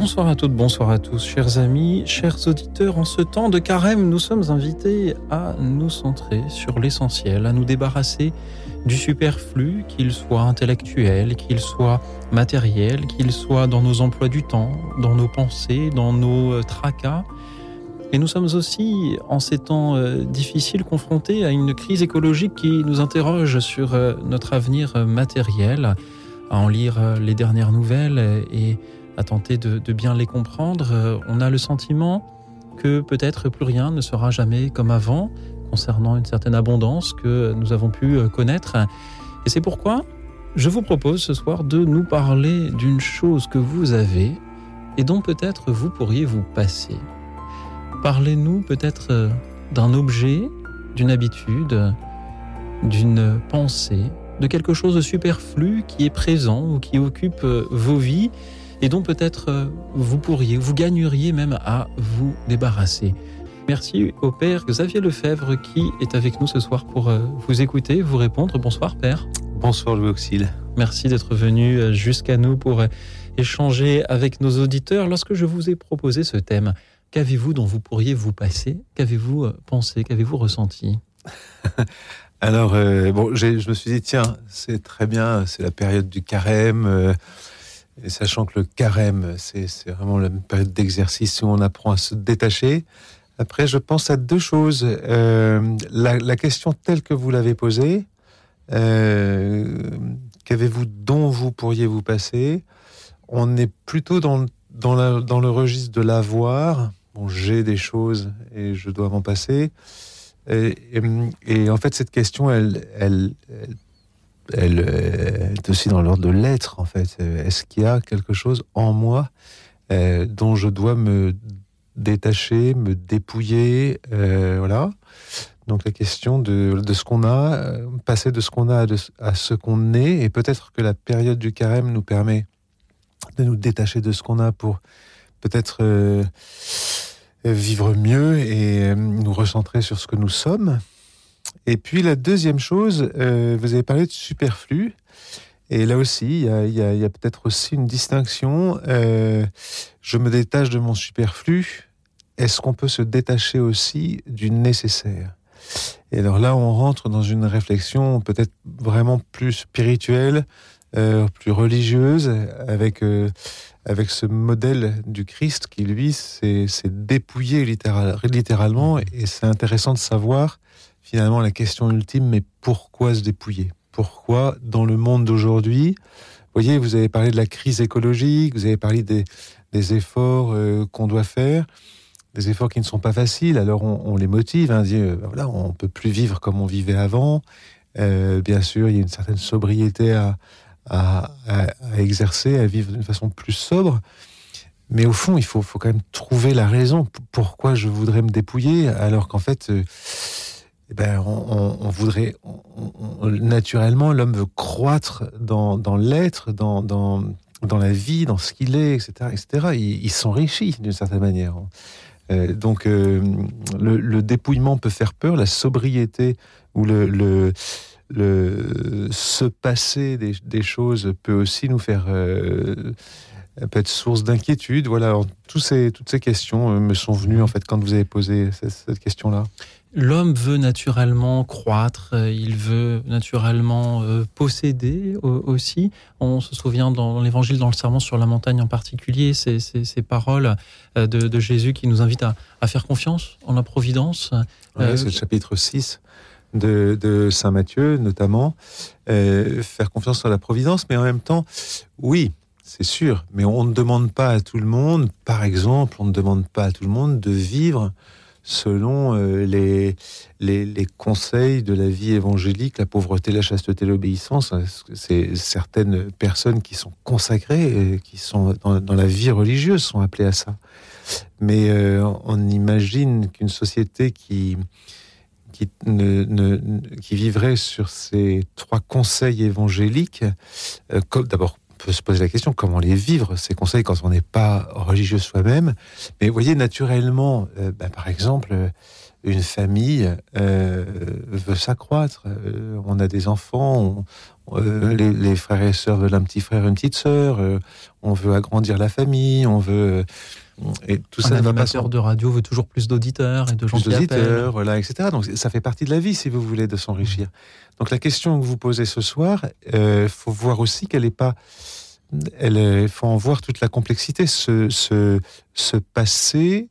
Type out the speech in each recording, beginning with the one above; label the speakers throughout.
Speaker 1: Bonsoir à toutes, bonsoir à tous, chers amis, chers auditeurs. En ce temps de carême, nous sommes invités à nous centrer sur l'essentiel, à nous débarrasser du superflu, qu'il soit intellectuel, qu'il soit matériel, qu'il soit dans nos emplois du temps, dans nos pensées, dans nos euh, tracas. Et nous sommes aussi, en ces temps euh, difficiles, confrontés à une crise écologique qui nous interroge sur euh, notre avenir matériel, à en lire les dernières nouvelles et à tenter de, bien les comprendre, euh, on a le sentiment que peut-être plus rien ne sera jamais comme avant concernant une certaine abondance que nous avons pu euh, connaître. Et c'est pourquoi je vous propose ce soir de nous parler d'une chose que vous avez et dont peut-être vous pourriez vous passer. Parlez-nous peut-être euh, d'un objet, d'une habitude, d'une pensée, de quelque chose de superflu qui est présent ou qui occupe vos vies et dont peut-être euh, vous pourriez, vous gagneriez même à vous débarrasser. Merci au Père Xavier Lefebvre qui est avec nous ce soir pour euh, vous écouter, vous répondre. Bonsoir Père.
Speaker 2: Bonsoir Louis Auxil.
Speaker 1: Merci d'être venu euh, jusqu'à nous pour échanger avec nos auditeurs. Lorsque je vous ai proposé ce thème, qu'avez-vous dont vous pourriez vous passer? Qu'avez-vous pensé? Qu'avez-vous ressenti?
Speaker 2: Alors, bon, je me suis dit, tiens, c'est très bien, c'est la période du carême. Et sachant que le carême, c'est vraiment la période d'exercice où on apprend à se détacher. Après, je pense à deux choses. Euh, la, question telle que vous l'avez posée, euh, qu'avez-vous dont vous pourriez vous passer? On est plutôt dans, le registre de l'avoir. Bon, j'ai des choses et je dois m'en passer. Et, en fait, cette question, elle elle est aussi dans l'ordre de l'être, en fait. Est-ce qu'il y a quelque chose en moi euh, dont je dois me détacher, me dépouiller euh, Voilà. Donc la question de, ce qu'on a, euh, passer de ce qu'on a à, ce qu'on est, et peut-être que la période du carême nous permet de nous détacher de ce qu'on a pour peut-être vivre mieux et nous recentrer sur ce que nous sommes. Et puis la deuxième chose, euh, vous avez parlé de superflu. Et là aussi, il y a, peut-être aussi une distinction. Euh, je me détache de mon superflu. Est-ce qu'on peut se détacher aussi du nécessaire? Et alors là, on rentre dans une réflexion peut-être vraiment plus spirituelle, euh, plus religieuse, avec avec ce modèle du Christ qui lui s'est dépouillé littéralement. Et c'est intéressant de savoir finalement la question ultime, mais pourquoi se dépouiller? Pourquoi dans le monde d'aujourd'hui voyez, vous avez parlé de la crise écologique, vous avez parlé des, efforts euh, qu'on doit faire, des efforts qui ne sont pas faciles. Alors on, les motive, hein, dit, euh, on peut plus vivre comme on vivait avant. Euh, bien sûr, il y a une certaine sobriété à, exercer, à vivre d'une façon plus sobre. Mais au fond, il faut quand même trouver la raison pourquoi je voudrais me dépouiller, alors qu'en fait, eh ben, on, voudrait naturellement l'homme veut croître dans, l'être, dans, dans, la vie, dans ce qu'il est, etc., etc. Il, s'enrichit d'une certaine manière. Euh, donc euh, le, dépouillement peut faire peur, la sobriété ou le, le, se passer des, choses peut aussi nous faire euh, peut être source d'inquiétude. Voilà, ces, toutes ces questions me sont venues en fait quand vous avez posé cette question-là.
Speaker 1: L'homme veut naturellement croître, euh, il veut naturellement euh, posséder aussi. On se souvient dans l'évangile, dans le serment sur la montagne en particulier, ces, ces, paroles euh, de, Jésus qui nous invitent à, faire confiance en la providence.
Speaker 2: c'est le chapitre 6 de, Saint Matthieu notamment. faire confiance en la providence, mais en même temps, oui, c'est sûr, mais on ne demande pas à tout le monde, par exemple, on ne demande pas à tout le monde de vivre selon euh, les, les, conseils de la vie évangélique, la pauvreté, la chasteté, l'obéissance. C'est certaines personnes qui sont consacrées, qui sont dans, la vie religieuse, sont appelées à ça. Mais euh, on imagine qu'une société qui qui, vivrait sur ces trois conseils évangéliques. Euh, d'abord, peut se poser la question comment les vivre, ces conseils, quand on n'est pas religieux soi-même. Mais vous voyez, naturellement, euh, bah, par exemple, une famille veut s'accroître. on a des enfants, les, frères et sœurs veulent un petit frère, une petite sœur. on veut agrandir la famille, on veut
Speaker 1: et tout un ça animateur de radio veut toujours plus d'auditeurs et de gens plus d'auditeurs,
Speaker 2: voilà, etc. Donc ça fait partie de la vie, si vous voulez, de s'enrichir. Donc la question que vous posez ce soir, il euh, faut voir aussi qu'elle n'est pas. Il faut en voir toute la complexité. Ce, ce, ce passé,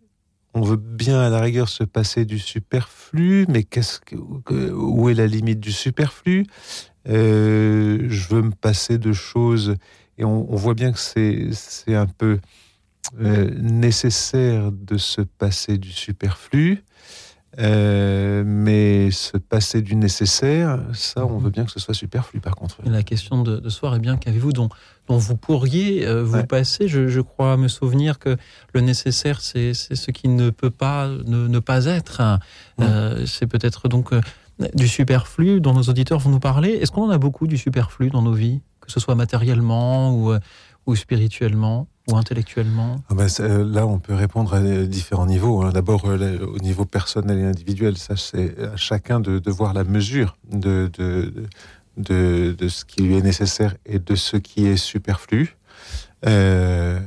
Speaker 2: on veut bien à la rigueur se passer du superflu, mais qu'est-ce que, où est la limite du superflu? Euh, Je veux me passer de choses, et on, on voit bien que c'est un peu euh, nécessaire de se passer du superflu, euh, mais se passer du nécessaire, ça, on veut bien que ce soit superflu par contre.
Speaker 1: la question de, ce soir est bien qu'avez-vous dont, dont vous pourriez euh, vous passer? Je, crois me souvenir que le nécessaire, c'est ce qui ne peut pas ne, pas être. c'est peut-être donc du superflu dont nos auditeurs vont nous parler. Est-ce qu'on en a beaucoup du superflu dans nos vies, que ce soit matériellement ou, ou spirituellement ou intellectuellement
Speaker 2: ah ben, euh, Là, on peut répondre à différents niveaux. Hein. D'abord, euh, au niveau personnel et individuel, ça c'est à chacun de, voir la mesure de, de, de, ce qui lui est nécessaire et de ce qui est superflu. Euh,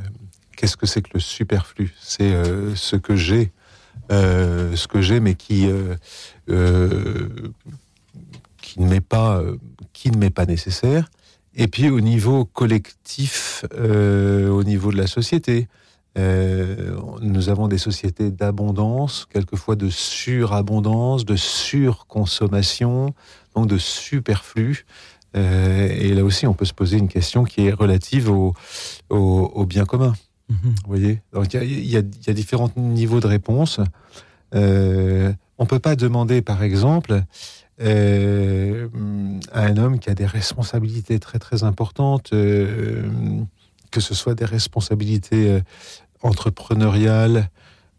Speaker 2: qu'est-ce que c'est que le superflu? C'est ce que j'ai, ce que j'ai, mais qui qui ne m'est pas qui ne m'est pas nécessaire et puis au niveau collectif, euh, au niveau de la société, euh, nous avons des sociétés d'abondance, quelquefois de surabondance, de surconsommation, donc de superflu. Euh, et là aussi, on peut se poser une question qui est relative au, au, bien commun. Mhm. Vous voyez? Donc il y, y a, différents niveaux de réponse. On peut pas demander, par exemple, euh, à un homme qui a des responsabilités très très importantes, euh, que ce soit des responsabilités euh, entrepreneuriales,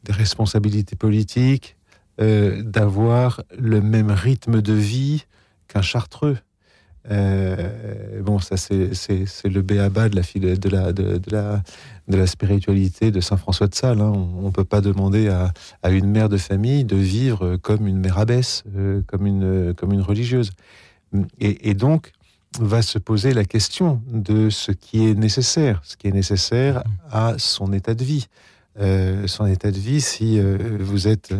Speaker 2: des responsabilités politiques, d'avoir le même rythme de vie qu'un chartreux. Euh, bon, ça c'est le béaba de la, spiritualité de Saint François de Sales. Hein. On ne peut pas demander à, une mère de famille de vivre comme une mère abbesse, euh, comme, une, comme une religieuse. Et, et, donc, va se poser la question de ce qui est nécessaire, ce qui est nécessaire à son état de vie. Euh, son état de vie, si euh, vous êtes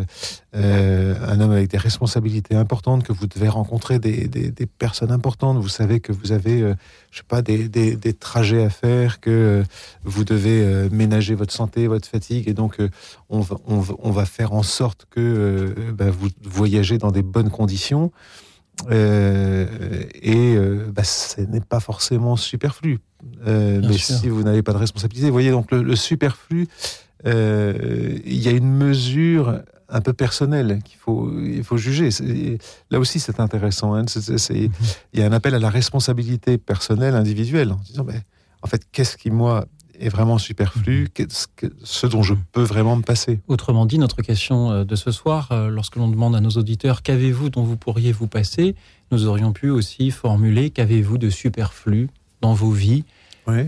Speaker 2: euh, un homme avec des responsabilités importantes, que vous devez rencontrer des, personnes importantes, vous savez que vous avez, je sais pas, des, trajets à faire, que vous devez ménager votre santé, votre fatigue, et donc on va, on, va, faire en sorte que bah, vous voyagez dans des bonnes conditions. et bah, ce n'est pas forcément superflu. mais si vous n'avez pas de responsabilité, vous voyez, donc le superflu, il y a une mesure un peu personnelle qu'il faut, il faut juger. Là aussi, c'est intéressant. Hein. il y a un appel à la responsabilité personnelle, individuelle, en disant, mais, en fait, qu'est-ce qui, moi, est vraiment superflu, mhm. ce, ce dont je peux vraiment me passer?
Speaker 1: Autrement dit, notre question euh, de ce soir, euh, lorsque l'on demande à nos auditeurs qu'avez-vous dont vous pourriez vous passer, nous aurions pu aussi formuler qu'avez-vous de superflu dans vos vies?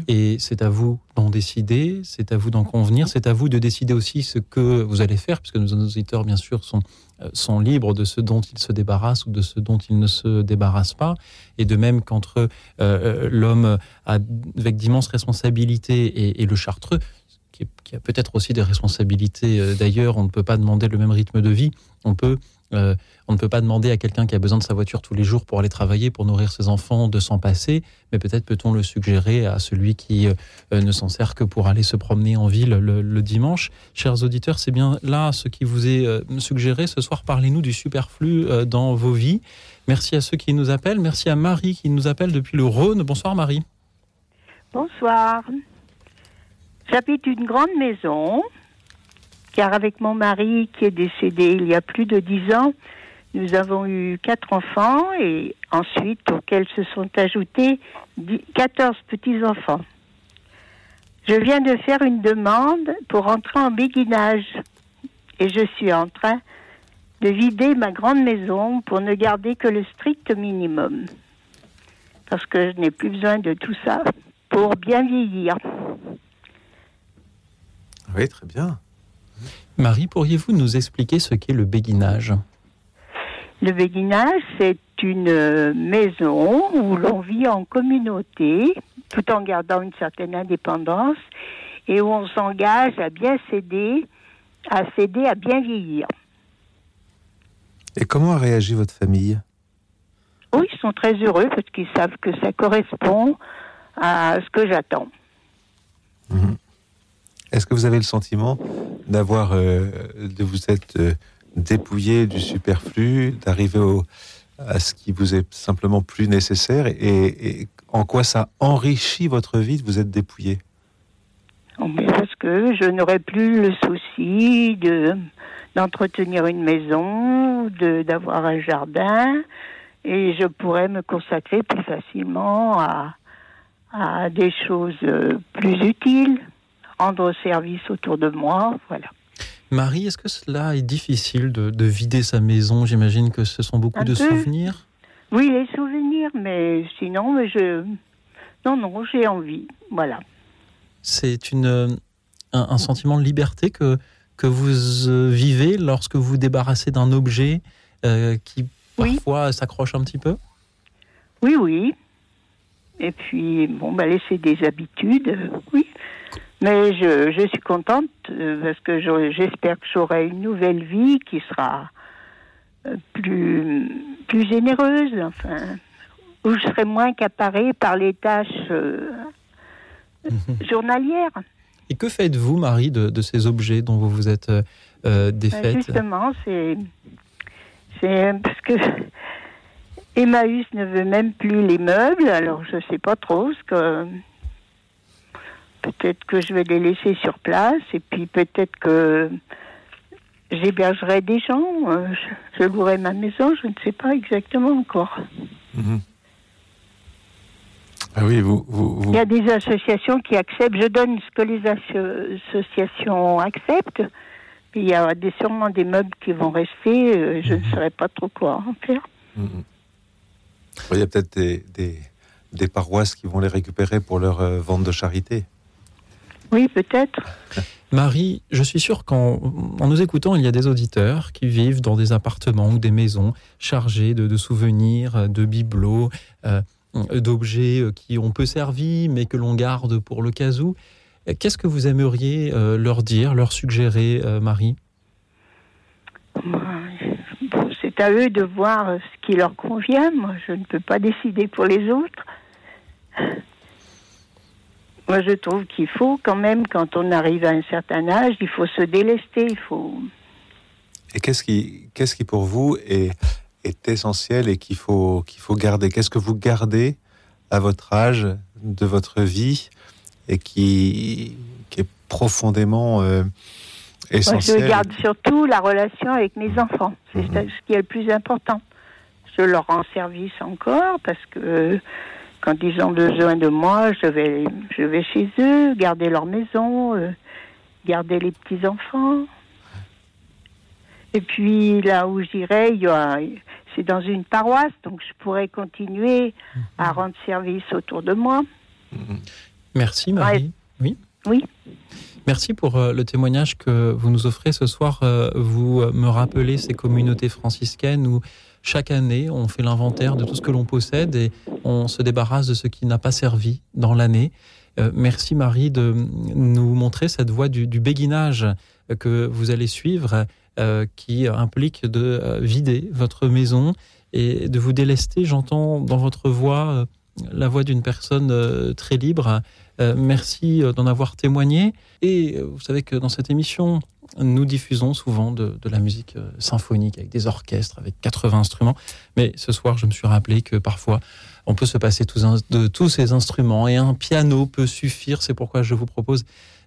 Speaker 1: Et c'est à vous d'en décider, c'est à vous d'en convenir, c'est à vous de décider aussi ce que vous allez faire, puisque nos auditeurs, bien sûr, sont, euh, sont libres de ce dont ils se débarrassent ou de ce dont ils ne se débarrassent pas. Et de même qu'entre euh, euh, l'homme avec d'immenses responsabilités et, le chartreux, qui, a peut-être aussi des responsabilités d'ailleurs, on ne peut pas demander le même rythme de vie, on peut on ne peut pas demander à quelqu'un qui a besoin de sa voiture tous les jours pour aller travailler, pour nourrir ses enfants, de s'en passer, mais peut-être peut-on le suggérer à celui qui euh, ne s'en sert que pour aller se promener en ville le, dimanche. Chers auditeurs, c'est bien là ce qui vous est euh, suggéré. Ce soir, parlez-nous du superflu dans vos vies. Merci à ceux qui nous appellent. Merci à Marie qui nous appelle depuis le Rhône. Bonsoir Marie.
Speaker 3: Bonsoir. J'habite une grande maison car avec mon mari qui est décédé il y a plus de dix ans, nous avons eu quatre enfants et ensuite auxquels se sont ajoutés 14 petits-enfants. Je viens de faire une demande pour entrer en béguinage et je suis en train de vider ma grande maison pour ne garder que le strict minimum. Parce que je n'ai plus besoin de tout ça pour bien vieillir.
Speaker 2: Oui, très bien.
Speaker 1: Marie, pourriez-vous nous expliquer ce qu'est le béguinage?
Speaker 3: Le béguinage, c'est une euh, maison où l'on vit en communauté tout en gardant une certaine indépendance et où on s'engage à bien céder, à céder à bien vieillir.
Speaker 2: Et comment a réagi votre famille?
Speaker 3: Oui, ils sont très heureux parce qu'ils savent que ça correspond à ce que j'attends.
Speaker 2: Mhm. Est-ce que vous avez le sentiment d'avoir, euh, de vous être euh, dépouillé du superflu, d'arriver à ce qui vous est simplement plus nécessaire et, en quoi ça enrichit votre vie de vous être dépouillé?
Speaker 3: Oh, Parce que je n'aurai plus le souci de d'entretenir une maison, d'avoir un jardin, et je pourrais me consacrer plus facilement à, à des choses euh, plus utiles, rendre service autour de moi, voilà.
Speaker 1: Marie, est-ce que cela est difficile de, de vider sa maison? J'imagine que ce sont beaucoup
Speaker 3: Un
Speaker 1: de
Speaker 3: peu.
Speaker 1: souvenirs.
Speaker 3: Oui, les souvenirs, mais sinon, mais je non non, j'ai envie, voilà.
Speaker 1: C'est une, euh, un, un sentiment de liberté que, que vous euh, vivez lorsque vous vous débarrassez d'un objet euh, qui
Speaker 3: Oui.
Speaker 1: parfois s'accroche un petit peu?
Speaker 3: Oui, oui. Et puis, bon, bah, laisser des habitudes, oui. Mais je, je suis contente euh, parce que j'espère que j'aurai une nouvelle vie qui sera euh, plus, plus généreuse, enfin, où je serai moins accaparée par les tâches euh,
Speaker 1: Mhm.
Speaker 3: journalières.
Speaker 1: Et que faites-vous, Marie, de, de ces objets dont vous vous êtes euh,
Speaker 3: Ben,
Speaker 1: défaite?
Speaker 3: Justement, c'est parce que Emmaüs ne veut même plus les meubles, alors je sais pas trop ce que peut-être que je vais les laisser sur place et puis peut-être que j'hébergerai des gens, euh, je, louerai ma maison, je ne sais pas exactement encore.
Speaker 2: Mhm. Ah oui, vous, vous, vous-
Speaker 3: Il y a des associations qui acceptent, je donne ce que les asso- associations acceptent. Il y a des, sûrement des meubles qui vont rester, euh, je ne saurais pas trop quoi en faire.
Speaker 2: Mhm. Il y a peut-être des, des, des paroisses qui vont les récupérer pour leur euh, vente de charité.
Speaker 3: Oui, peut-être.
Speaker 1: Marie, je suis sûr qu'en en nous écoutant, il y a des auditeurs qui vivent dans des appartements ou des maisons chargés de, de souvenirs, de bibelots, euh, d'objets euh, qui ont peu servi, mais que l'on garde pour le cas où. Qu'est-ce que vous aimeriez euh, leur dire, leur suggérer, euh, Marie?
Speaker 3: C'est à eux de voir ce qui leur convient. Moi, je ne peux pas décider pour les autres. Moi, je trouve qu'il faut quand même, quand on arrive à un certain âge, il faut se délester, il faut...
Speaker 2: Et qu'est-ce qui, qu'est-ce qui pour vous est, est essentiel et qu'il faut, qu'il faut garder? Qu'est-ce que vous gardez à votre âge de votre vie et qui, qui est profondément euh,
Speaker 3: Moi, je
Speaker 2: essentiel?
Speaker 3: garde surtout la relation avec mes enfants. C'est
Speaker 2: Mhm.
Speaker 3: ce qui est le plus important. Je leur rends service encore parce que quand ils ont besoin de moi, je vais, je vais chez eux, garder leur maison, euh, garder les petits enfants. Et puis là où j'irai, il y a- c'est dans une paroisse, donc je pourrais continuer à rendre service autour de moi.
Speaker 2: Mhm.
Speaker 1: Merci, Marie. Oui.
Speaker 3: Oui.
Speaker 1: Merci pour euh, le témoignage que vous nous offrez ce soir. Euh, vous me rappelez ces communautés franciscaines où chaque année on fait l'inventaire de tout ce que l'on possède et on se débarrasse de ce qui n'a pas servi dans l'année. Euh, merci Marie de nous montrer cette voie du, béguinage que vous allez suivre, euh, qui implique de euh, vider votre maison et de vous délester. J'entends dans votre voix la voix d'une personne très libre. Merci d'en avoir témoigné. Et vous savez que dans cette émission, nous diffusons souvent de, la musique euh, symphonique avec des orchestres, avec 80 instruments. Mais ce soir, je me suis rappelé que parfois, on peut se passer de tous ces instruments et un piano peut suffire. C'est pourquoi je vous propose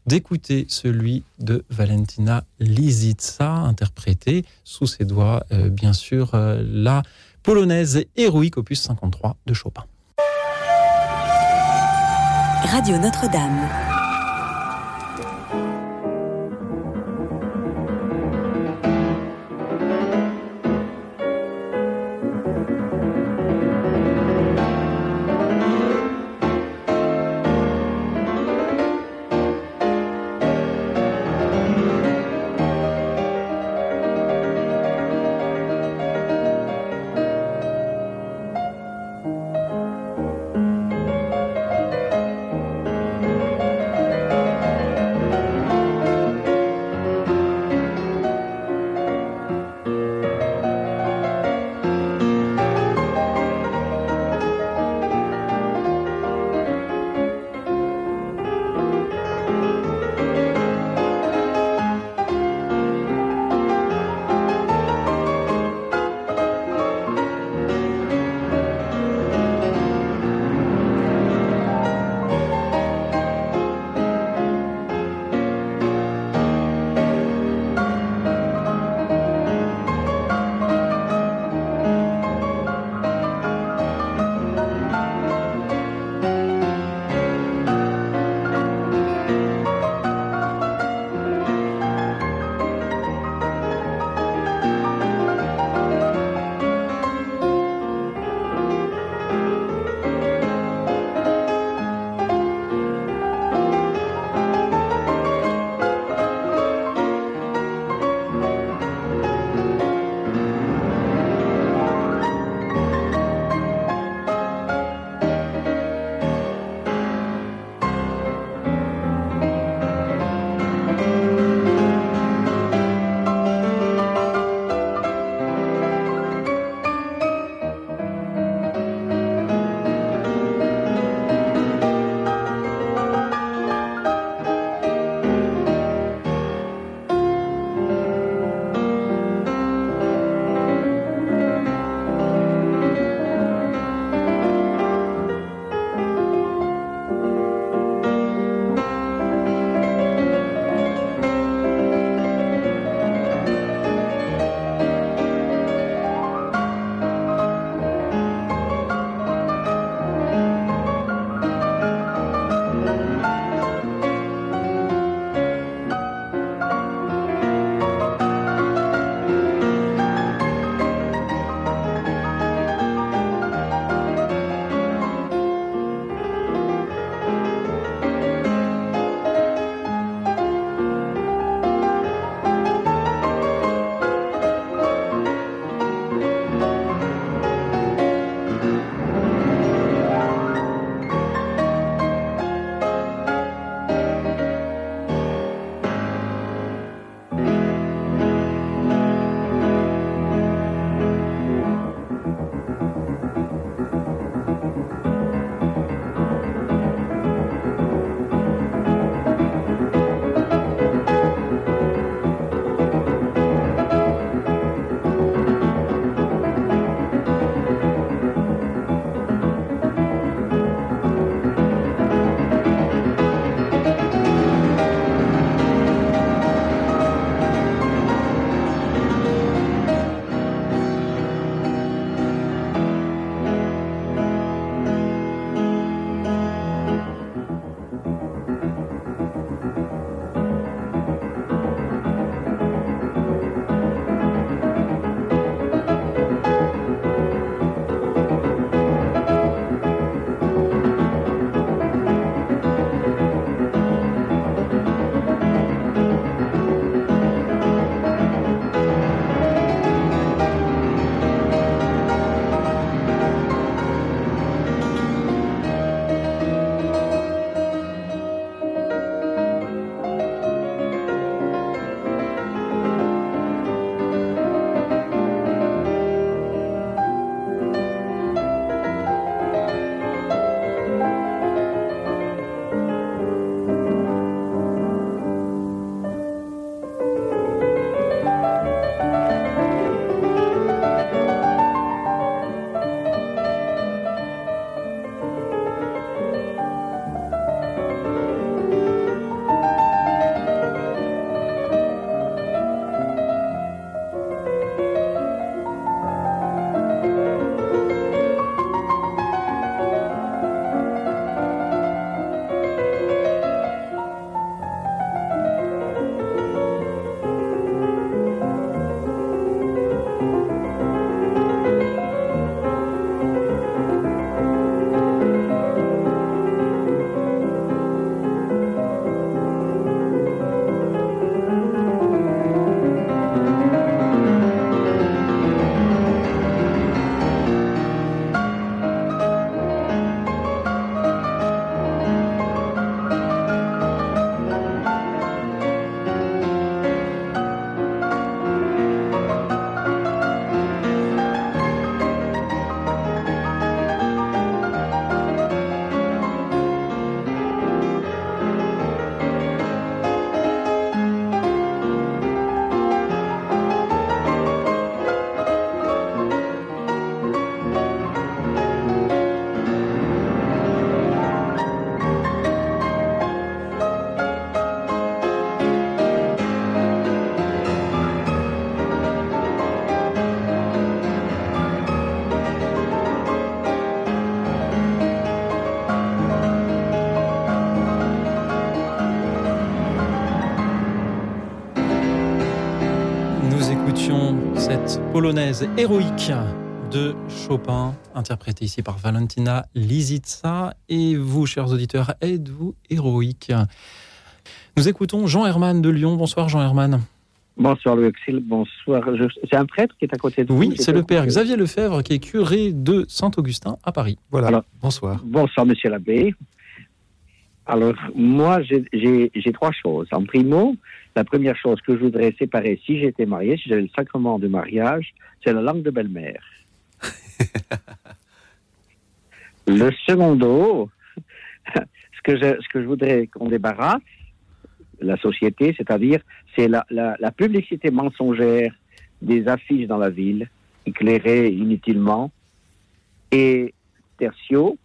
Speaker 1: d'écouter celui de Valentina Lisitsa, interprété sous ses doigts, euh, bien sûr, euh, la polonaise héroïque opus 53 de Chopin.
Speaker 4: Radio Notre-Dame.
Speaker 1: Polonaise héroïque de Chopin, interprétée ici par Valentina Lisitsa. Et vous, chers auditeurs, êtes-vous héroïque? Nous écoutons Jean Herman de Lyon. Bonsoir Jean Herman.
Speaker 5: Bonsoir Louis Auxil, bonsoir. C'est un prêtre qui est à côté de vous
Speaker 1: Oui, c'est le père Xavier Lefebvre qui est curé de Saint-Augustin à Paris.
Speaker 2: Voilà,
Speaker 5: Alors,
Speaker 2: bonsoir.
Speaker 5: Bonsoir Monsieur l'abbé. Alors, moi, j'ai trois choses. En primo, la première chose que je voudrais séparer si j'étais marié, si j'avais le sacrement de mariage, c'est la langue de belle-mère. le secondo, ce que je, ce que je voudrais qu'on débarrasse, la société, c'est-à-dire, c'est la, la, la publicité mensongère des affiches dans la ville, éclairées inutilement. Et tertio,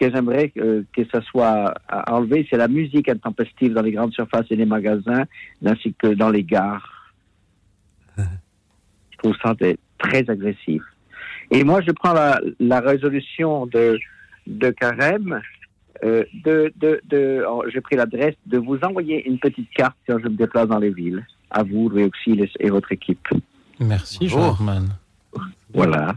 Speaker 5: que j'aimerais que, que ça soit enlevé, c'est la musique intempestive dans les grandes surfaces et les magasins, ainsi que dans les gares. Je trouve ça très agressif. Et moi, je prends la, la résolution de, de Carême. Euh, de, de, de, oh, j'ai pris l'adresse de vous envoyer une petite carte quand je me déplace dans les villes. À vous, Louis Auxil et votre équipe.
Speaker 1: Merci, Jean Herman.
Speaker 5: Voilà.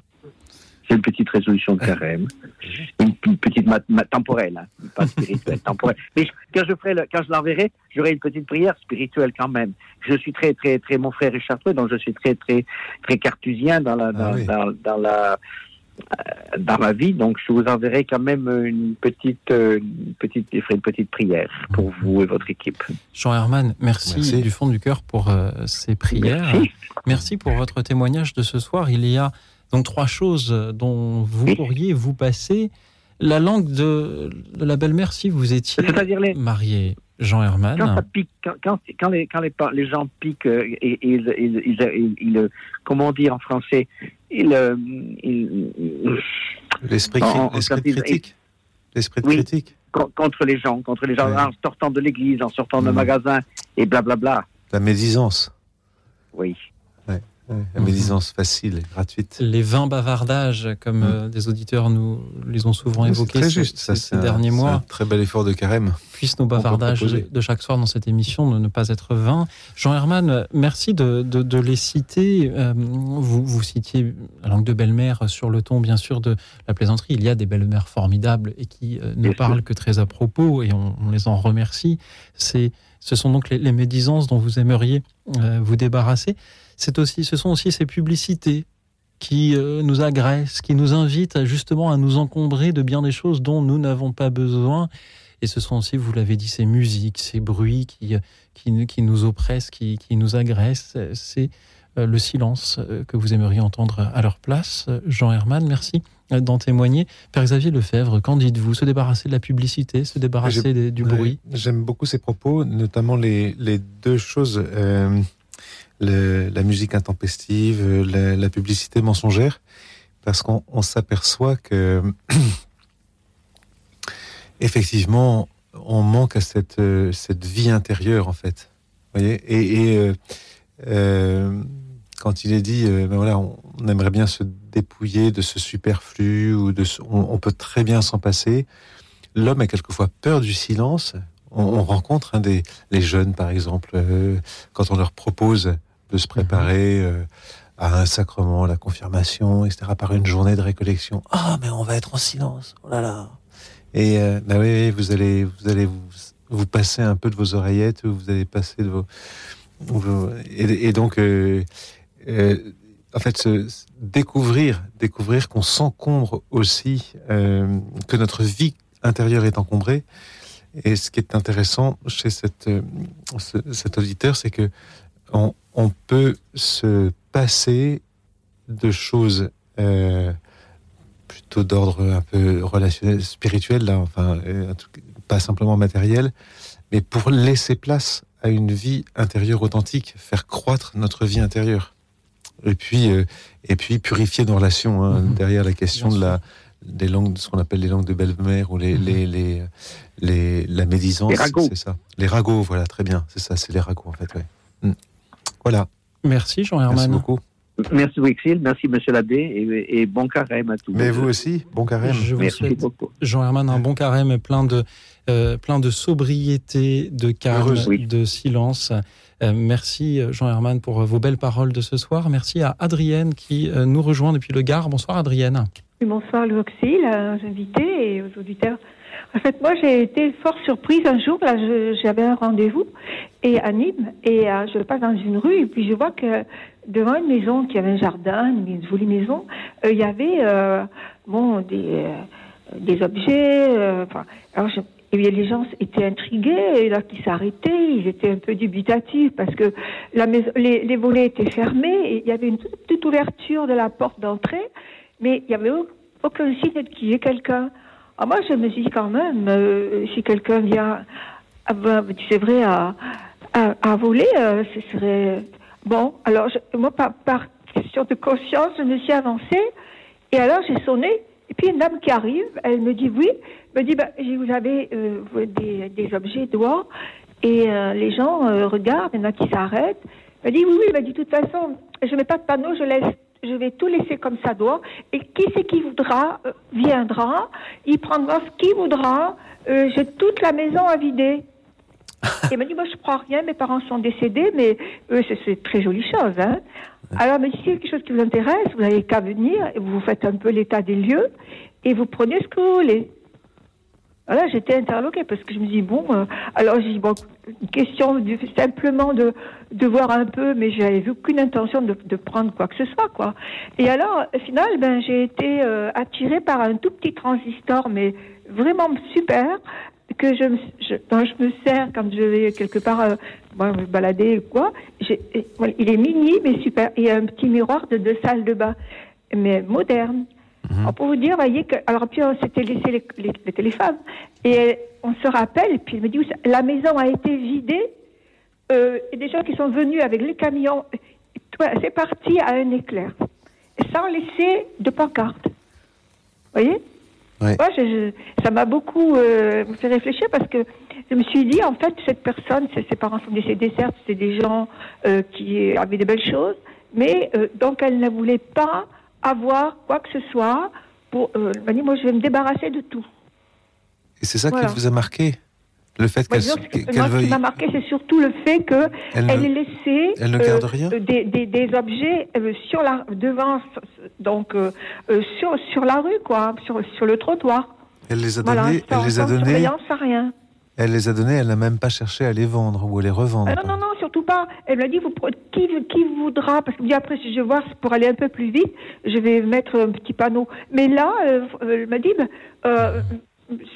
Speaker 5: C'est une petite résolution de carême. Une, une petite ma, ma, temporelle, hein, pas spirituelle, temporelle. Mais je, quand je ferai le, quand je l'enverrai, j'aurai une petite prière spirituelle quand même. Je suis très, très, très, mon frère est chartreux, donc je suis très, très, très cartusien dans la, dans,
Speaker 2: Ah oui.
Speaker 5: dans, dans la, euh, dans ma vie, donc je vous enverrai quand même une petite, euh, une petite, je ferai une petite prière pour vous et votre équipe.
Speaker 1: Jean Herman, merci,
Speaker 2: Merci.
Speaker 1: du fond du cœur pour euh, ces prières.
Speaker 5: Merci.
Speaker 1: Merci pour votre témoignage de ce soir. Il y a donc trois choses dont vous pourriez vous passer. La langue de, de la belle-mère, si vous étiez
Speaker 5: les,
Speaker 1: marié, Jean
Speaker 5: quand ça
Speaker 1: Herman.
Speaker 5: pique, quand, quand, quand les, quand les, gens piquent, euh, et, et ils, ils, ils, ils- ils, euh, comment dire en français, euh,
Speaker 2: L'esprit cri- critique. L'esprit
Speaker 5: Oui.
Speaker 2: critique.
Speaker 5: con- contre les gens, contre les gens,
Speaker 2: Ouais.
Speaker 5: en sortant de l'église, en sortant d'un
Speaker 2: Mhm.
Speaker 5: magasin, et blablabla.
Speaker 2: La médisance.
Speaker 5: Oui.
Speaker 2: Ouais, la médisance facile et gratuite.
Speaker 1: Les vains bavardages, comme
Speaker 2: Mm.
Speaker 1: euh, des auditeurs nous les ont souvent évoqués
Speaker 2: très
Speaker 1: ces,
Speaker 2: juste. Ça,
Speaker 1: ces-
Speaker 2: c'est
Speaker 1: ces
Speaker 2: un-
Speaker 1: derniers
Speaker 2: c'est
Speaker 1: mois.
Speaker 2: Un très bel effort de carême.
Speaker 1: puissent nos bavardages de, chaque soir dans cette émission ne, ne pas être vains. Jean Herman, merci de, de- de les citer. Euh, vous, vous citiez la langue de belle-mère sur le ton, bien sûr, de la plaisanterie. Il y a des belles-mères formidables et qui euh, ne
Speaker 5: Bien sûr.
Speaker 1: parlent que très à propos et on, on les en remercie. Ce sont donc les, les médisances dont vous aimeriez euh, vous débarrasser. C'est aussi, ce sont aussi ces publicités qui euh, nous agressent, qui nous invitent à, justement à nous encombrer de bien des choses dont nous n'avons pas besoin. Et ce sont aussi, vous l'avez dit, ces musiques, ces bruits qui, qui, nous- qui nous oppressent, qui, qui nous agressent. C'est euh, le silence euh, que vous aimeriez entendre à leur place. Euh, Jean Herman, merci euh, d'en témoigner. Père Xavier Lefebvre, qu'en dites-vous? Se débarrasser de la publicité, se débarrasser des- du bruit?
Speaker 2: J'aime beaucoup ces propos, notamment les, les deux choses, euh, la musique intempestive, euh, la, publicité mensongère, parce qu'on on s'aperçoit que effectivement, on manque à cette, euh, cette vie intérieure en fait. Voyez? Et, euh, quand il est dit, ben voilà, on, aimerait bien se dépouiller de ce superflu ou de, ce- on peut très bien s'en passer. L'homme a quelquefois peur du silence. On, on rencontre hein, des les jeunes, par exemple, euh, quand on leur propose de se préparer euh, à un sacrement, la confirmation, etc., par une journée de récollection. Ah, mais on va être en silence. Oh là là. Et euh, bah oui, vous allez, vous allez vous, vous passer un peu de vos oreillettes, vous allez passer de vos, vos- et, et donc, en fait, se, découvrir, découvrir qu'on s'encombre aussi, que notre vie intérieure est encombrée. Et ce qui est intéressant chez cette, euh, ce- cet auditeur, c'est que on, on peut se passer de choses euh, plutôt d'ordre un peu relationnel, spirituel, là, enfin, euh, pas simplement matériel, mais pour laisser place à une vie intérieure authentique, faire croître notre vie intérieure. Et puis, euh, et puis purifier nos relations, hein,
Speaker 1: Mhm.
Speaker 2: derrière la question
Speaker 1: Bien
Speaker 2: de la, des langues, ce qu'on appelle les langues de belle-mère ou les,
Speaker 1: Mhm.
Speaker 2: les, les, les- la médisance.
Speaker 5: Les ragots.
Speaker 2: C'est ça. Les ragots, voilà, très bien. C'est ça, c'est les ragots, en fait, ouais. Mm. Voilà.
Speaker 1: Merci Jean
Speaker 2: Merci beaucoup.
Speaker 5: Merci Wixil, merci Monsieur Labbé et, et bon carême à tous.
Speaker 2: Mais vous aussi, bon carême.
Speaker 1: Je vous
Speaker 5: Merci
Speaker 1: souhaite,
Speaker 5: beaucoup.
Speaker 1: Jean Herman, un bon carême et plein de, euh, plein de sobriété, de calme,
Speaker 2: Heureuse,
Speaker 5: oui.
Speaker 1: de silence. Euh, merci Jean Herman pour vos belles paroles de ce soir. Merci à Adrienne qui euh, nous rejoint depuis le Gard. Bonsoir Adrienne.
Speaker 6: Bonsoir Louis Auxil, aux invités et aux auditeurs. En fait, moi, j'ai été fort surprise un jour. Là, j'avais un rendez-vous et à Nîmes et euh, je passe dans une rue et puis je vois que devant une maison qui avait un jardin, une jolie maison, euh, il y avait euh, bon des des objets. alors je- bien, les gens étaient intrigués, et là, qui s'arrêtaient, ils étaient un peu dubitatifs parce que la maison, les, les volets étaient fermés et il y avait une toute petite ouverture de la porte d'entrée, mais il n'y avait au- aucun signe qu'il y ait quelqu'un. Ah, moi, je me suis dit quand même, euh, si quelqu'un vient, ah ben, c'est vrai, à, à, à voler, euh, ce serait bon. Alors, je- moi, par, par question de conscience, je me suis avancée et alors j'ai sonné. Et puis une dame qui arrive, elle me dit oui, me dit bah, vous avez euh, des, des objets dehors et euh, les gens euh, regardent, il y en a qui s'arrêtent. Elle me dit oui, oui, elle m'a dit de toute façon, je mets pas de panneau, je laisse, je vais tout laisser comme ça dehors. Et qui c'est qui voudra euh, viendra, il prendra ce qu'il voudra. Euh, J'ai toute la maison à vider. Elle m'a dit, moi je prends rien, mes parents sont décédés, mais eux, c'est- très jolie chose. Hein. Alors, elle m'a dit, si c'est quelque chose qui vous intéresse, vous n'avez qu'à venir, et vous faites un peu l'état des lieux, et vous prenez ce que vous voulez. Voilà, j'étais interloquée parce que je me dis, bon, euh, alors j'ai dit, bon, une question de- simplement de, de voir un peu, mais j'avais aucune intention de, de prendre quoi que ce soit, quoi. Et alors, au final, ben, j'ai été euh, attirée par un tout petit transistor, mais vraiment super, que je, me- je, dont je me sers quand je vais quelque part euh, moi, me balader ou quoi. Et, il est mini, mais super. Il y a un petit miroir de deux salles de bain, mais moderne. Alors, pour vous dire, voyez que, alors puis on s'était laissé les, les- les téléphones et on se rappelle, puis il me dit, la maison a été vidée, euh, et des gens qui sont venus avec les camions, c'est parti à un éclair, sans laisser de pancarte. Vous voyez?
Speaker 2: Ouais.
Speaker 6: Moi, je- je- ça m'a beaucoup euh, fait réfléchir parce que je me suis dit, en fait, cette personne, ses, ses parents sont décédés, certes, c'est des gens euh, qui avaient de belles choses, mais euh, donc elle ne voulait pas avoir quoi que ce soit. Pour, euh, elle m'a dit, moi, je vais me débarrasser de tout.
Speaker 2: Et c'est ça
Speaker 6: Voilà.
Speaker 2: qui vous a marqué Le fait qu'elle qu'elle
Speaker 6: ce qui
Speaker 2: veuille.
Speaker 6: m'a marqué, c'est surtout le fait que
Speaker 2: Elle
Speaker 6: elle
Speaker 2: ne-
Speaker 6: ait laissé
Speaker 2: elle ne garde rien
Speaker 6: euh, des, des, des objets euh, sur la devant donc euh, euh, sur sur la rue quoi sur sur le trottoir
Speaker 2: Elle les a
Speaker 6: voilà
Speaker 2: donnés, elle les a donnés,
Speaker 6: rien
Speaker 2: elle les a donnés, elle n'a même pas cherché à les vendre ou à les revendre.
Speaker 6: Ah non non non pas. Elle m'a dit vous qui qui voudra? Parce que après si je vois pour aller un peu plus vite je vais mettre un petit panneau. Mais là euh, elle m'a dit euh,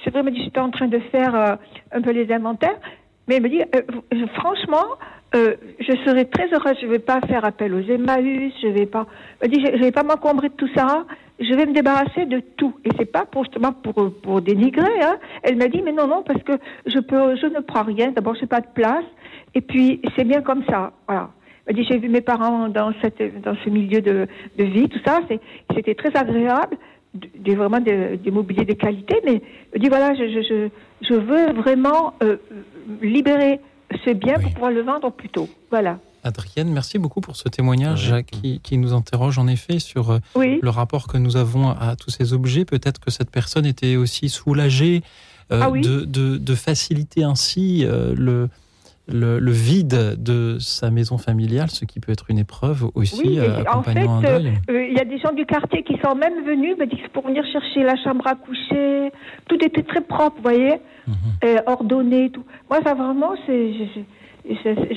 Speaker 6: c'est vrai elle m'a dit j'étais en train de faire euh, un peu les inventaires. Mais elle me dit, euh, franchement, euh, je serais très heureuse. Je ne vais pas faire appel aux Emmaüs. Je vais pas. Je ne vais pas m'encombrer de tout ça. Je vais me débarrasser de tout. Et c'est pas pour justement pour pour dénigrer. Hein. Elle m'a dit, mais non non, parce que je peux, je ne prends rien. D'abord, j'ai pas de place. Et puis c'est bien comme ça. Voilà. Elle m'a dit, j'ai vu mes parents dans cette dans ce milieu de, de vie, tout ça. C'était très agréable. Des, vraiment des, des mobiliers de qualité, mais elle dit voilà, je, je, je, je veux vraiment euh, libérer ce bien
Speaker 1: Oui.
Speaker 6: pour pouvoir le vendre plus tôt. Voilà.
Speaker 1: Adrienne, merci beaucoup pour ce témoignage qui, qui nous interroge en effet sur euh,
Speaker 6: Oui.
Speaker 1: le rapport que nous avons à tous ces objets. Peut-être que cette personne était aussi soulagée euh,
Speaker 6: Ah oui.
Speaker 1: de, de, de faciliter ainsi euh, le, le, le vide de sa maison familiale, ce qui peut être une épreuve aussi
Speaker 6: Oui,
Speaker 1: euh,
Speaker 6: en fait,
Speaker 1: deuil.
Speaker 6: Euh, Il y a des gens du quartier qui sont même venus, me disent pour venir chercher la chambre à coucher. Tout était très propre, vous voyez,
Speaker 1: Mhm.
Speaker 6: euh, ordonné, tout. Moi, ça vraiment, c'est,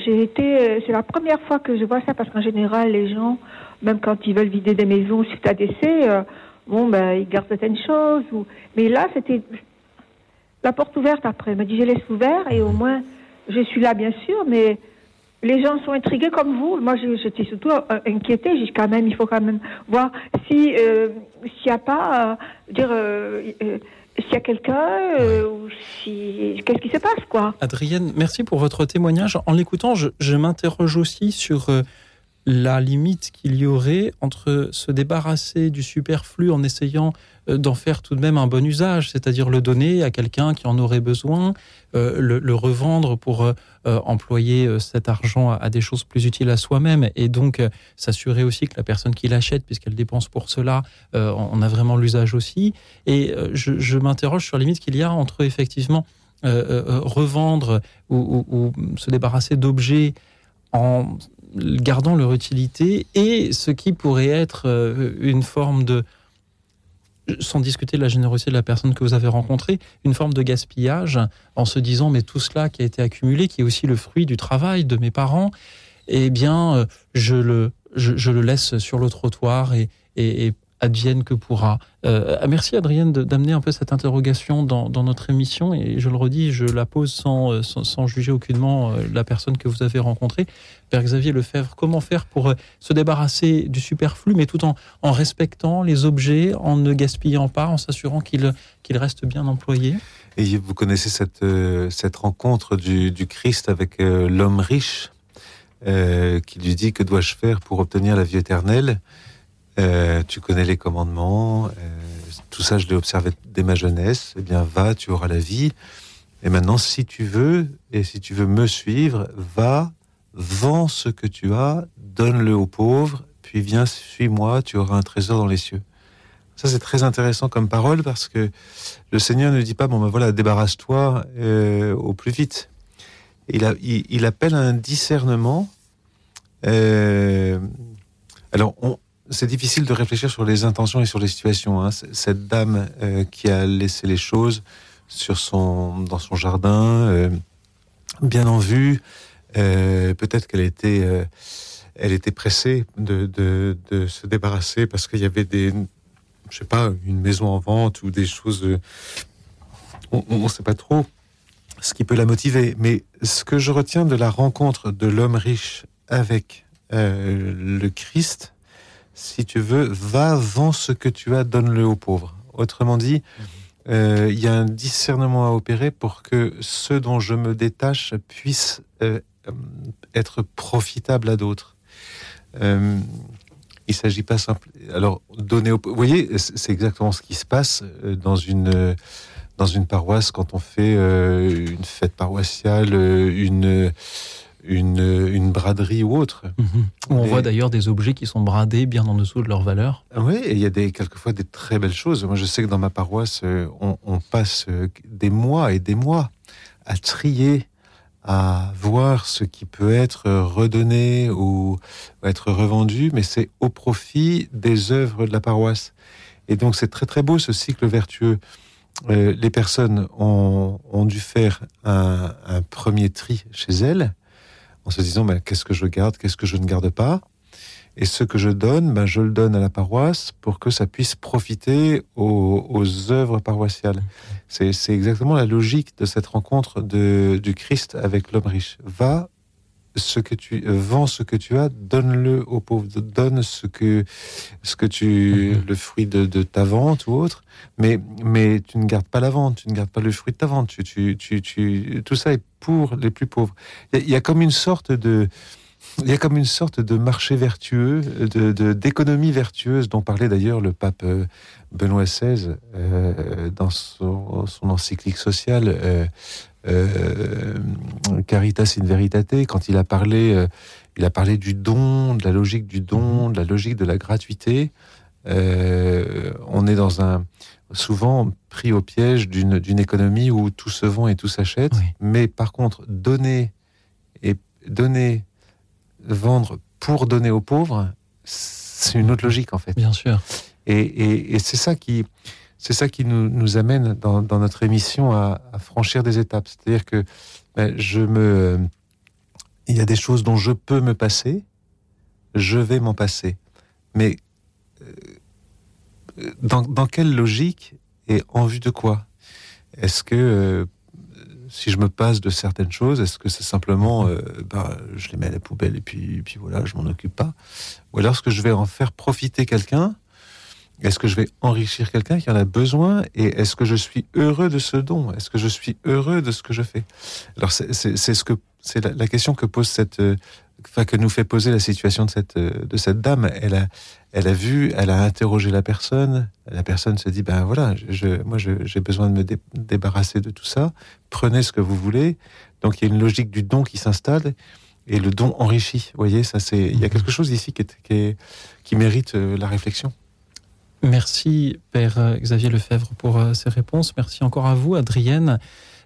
Speaker 6: j'ai- été, euh, c'est la première fois que je vois ça parce qu'en général, les gens, même quand ils veulent vider des maisons suite à décès, euh, bon, ben, ils gardent certaines choses. Ou... Mais là, c'était la porte ouverte après. Elle m'a dit, je laisse ouvert et au moins, je suis là, bien sûr, mais les gens sont intrigués comme vous. Moi, je- j'étais surtout euh, inquiétée. Quand même, il faut quand même voir si euh, s'il n'y a pas, euh, dire, euh, s'il y a quelqu'un ou si qu'est-ce qui se passe, quoi.
Speaker 1: Adrienne, merci pour votre témoignage. En l'écoutant, je, je m'interroge aussi sur la limite qu'il y aurait entre se débarrasser du superflu en essayant d'en faire tout de même un bon usage, c'est-à-dire le donner à quelqu'un qui en aurait besoin, euh, le, revendre pour euh, employer cet argent à, des choses plus utiles à soi-même, et donc s'assurer aussi que la personne qui l'achète, puisqu'elle dépense pour cela, on a vraiment l'usage aussi. Et je, m'interroge sur la limite qu'il y a entre effectivement revendre ou, se débarrasser d'objets en gardant leur utilité et ce qui pourrait être euh, une forme de, sans discuter de la générosité de la personne que vous avez rencontrée, une forme de gaspillage en se disant mais tout cela qui a été accumulé, qui est aussi le fruit du travail de mes parents, eh bien euh, je le, je, le laisse sur le trottoir et, et, advienne que pourra. Euh, merci Adrienne d'amener un peu cette interrogation dans, notre émission et je le redis, je la pose sans, sans, juger aucunement euh, la personne que vous avez rencontrée. Père Xavier Lefebvre, comment faire pour euh, se débarrasser du superflu mais tout en, en respectant les objets, en ne gaspillant pas, en s'assurant qu'ils qu'il restent bien employés
Speaker 2: vous connaissez cette, cette rencontre du, du Christ avec l'homme riche qui lui dit que dois-je faire pour obtenir la vie éternelle? Euh, tu connais les commandements, euh, tout ça je l'ai observé dès ma jeunesse, eh bien va, tu auras la vie. Et maintenant, si tu veux, et si tu veux me suivre, va, vends ce que tu as, donne-le aux pauvres, puis viens, suis-moi, tu auras un trésor dans les cieux. Ça, c'est très intéressant comme parole parce que le Seigneur ne dit pas, bon ben voilà, débarrasse-toi euh, au plus vite. Il, appelle un discernement. alors, on, c'est difficile de réfléchir sur les intentions et sur les situations. Hein. Cette dame euh, qui a laissé les choses sur son, dans son jardin, euh, bien en vue, euh, peut-être qu'elle était, elle était pressée de, de, se débarrasser parce qu'il y avait des, je sais pas, une maison en vente ou des choses. on ne sait pas trop ce qui peut la motiver. Mais ce que je retiens de la rencontre de l'homme riche avec le Christ, si tu veux, va, vends ce que tu as, donne-le aux pauvres. Autrement dit, euh, il y a un discernement à opérer pour que ce dont je me détache puisse euh, être profitable à d'autres. Euh, il s'agit pas simple. Alors donner. Au... Vous voyez, c'est exactement ce qui se passe dans une dans une paroisse quand on fait une fête paroissiale, une une, une braderie ou autre.
Speaker 1: Mhm. On voit d'ailleurs des objets qui sont bradés bien en dessous de leur valeur.
Speaker 2: Ah oui, et il y a des, quelquefois des très belles choses. Moi, je sais que dans ma paroisse, euh, on, on passe euh, des mois et des mois à trier, à voir ce qui peut être redonné ou être revendu, mais c'est au profit des œuvres de la paroisse. Et donc, c'est très très beau ce cycle vertueux. Euh, les personnes ont, ont dû faire un, un, premier tri chez elles, en se disant ben, qu'est-ce que je garde, qu'est-ce que je ne garde pas? Et ce que je donne, ben, je le donne à la paroisse pour que ça puisse profiter aux, aux œuvres paroissiales. C'est exactement la logique de cette rencontre de, du Christ avec l'homme riche. Va ce que tu vends ce que tu as, donne-le aux pauvres, donne ce que ce que tu mhm. le fruit de, de, ta vente ou autre, mais mais tu ne gardes pas la vente, tu ne gardes pas le fruit de ta vente, tu tu tu, tu tout ça est pour les plus pauvres. Il y, a comme une sorte de il y a comme une sorte de marché vertueux, de d'économie vertueuse dont parlait d'ailleurs le pape euh, Benoît XVI euh, dans son, son, encyclique sociale. Euh, euh, Caritas in Veritate, quand il a parlé, euh, il a parlé du don, de la logique du don, de la logique de la gratuité. Euh, on est dans un souvent pris au piège d'une économie où tout se vend et tout s'achète. Mais par contre, donner et donner, vendre pour donner aux pauvres, c'est une autre logique en fait.
Speaker 1: Bien sûr.
Speaker 2: Et, et, et c'est ça qui, c'est ça qui nous, amène dans, notre émission à, franchir des étapes. C'est-à-dire que ben, je me, il y a des choses dont je peux me passer, je vais m'en passer. Mais euh, dans, dans, quelle logique et en vue de quoi? Est-ce que euh, si je me passe de certaines choses, est-ce que c'est simplement, euh, ben, je les mets à la poubelle et puis, puis voilà, je m'en occupe pas? Ou alors est-ce que je vais en faire profiter quelqu'un est-ce que je vais enrichir quelqu'un qui en a besoin Et est-ce que je suis heureux de ce don? Est-ce que je suis heureux de ce que je fais? Alors c'est ce que c'est la, question que pose cette euh, enfin, que nous fait poser la situation de cette, de cette dame. Elle a, elle a vu, elle a interrogé la personne. La personne se dit, ben voilà, je, moi j'ai besoin de me débarrasser de tout ça. Prenez ce que vous voulez. Donc il y a une logique du don qui s'installe et le don enrichit. Vous voyez, ça c'est, il y a mhm. quelque chose ici qui, qui, qui mérite euh, la réflexion.
Speaker 1: Merci Père euh, Xavier Lefebvre pour euh, ces réponses. Merci encore à vous, Adrienne.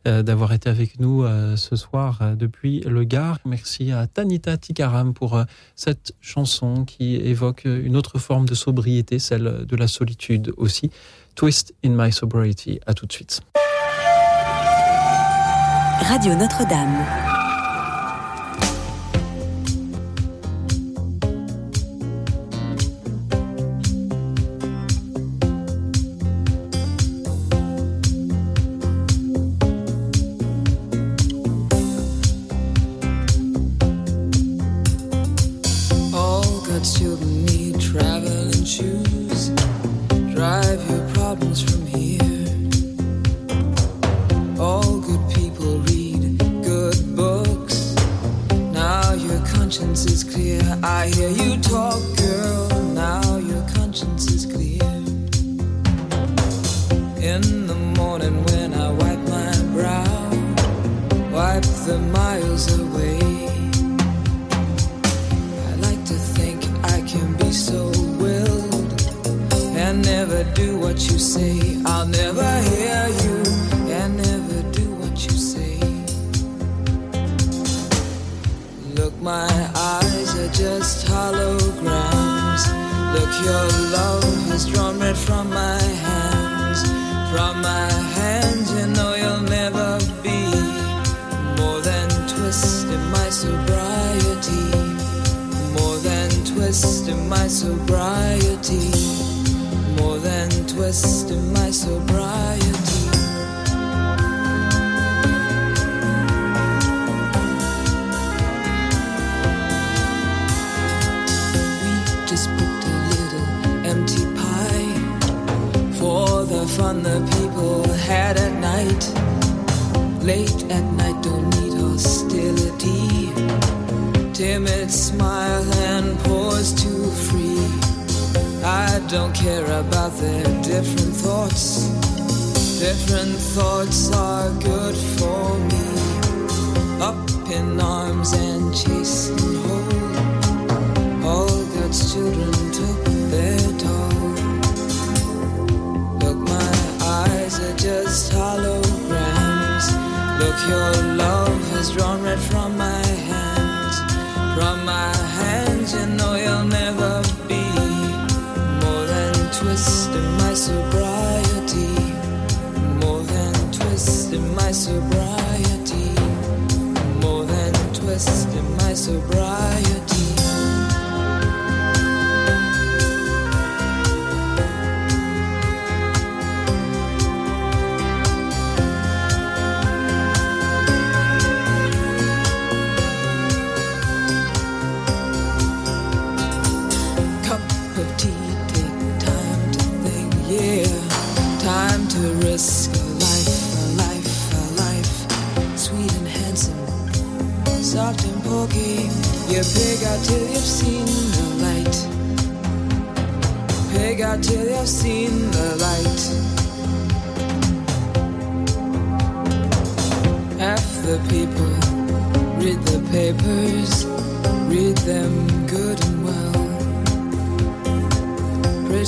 Speaker 1: Euh, d'avoir été avec nous ce soir depuis le Gard. Merci à Tanita Tikaram pour cette chanson qui évoque une autre forme de sobriété, celle de la solitude aussi. Twist in My Sobriety. À tout de suite.
Speaker 4: Radio Notre-Dame.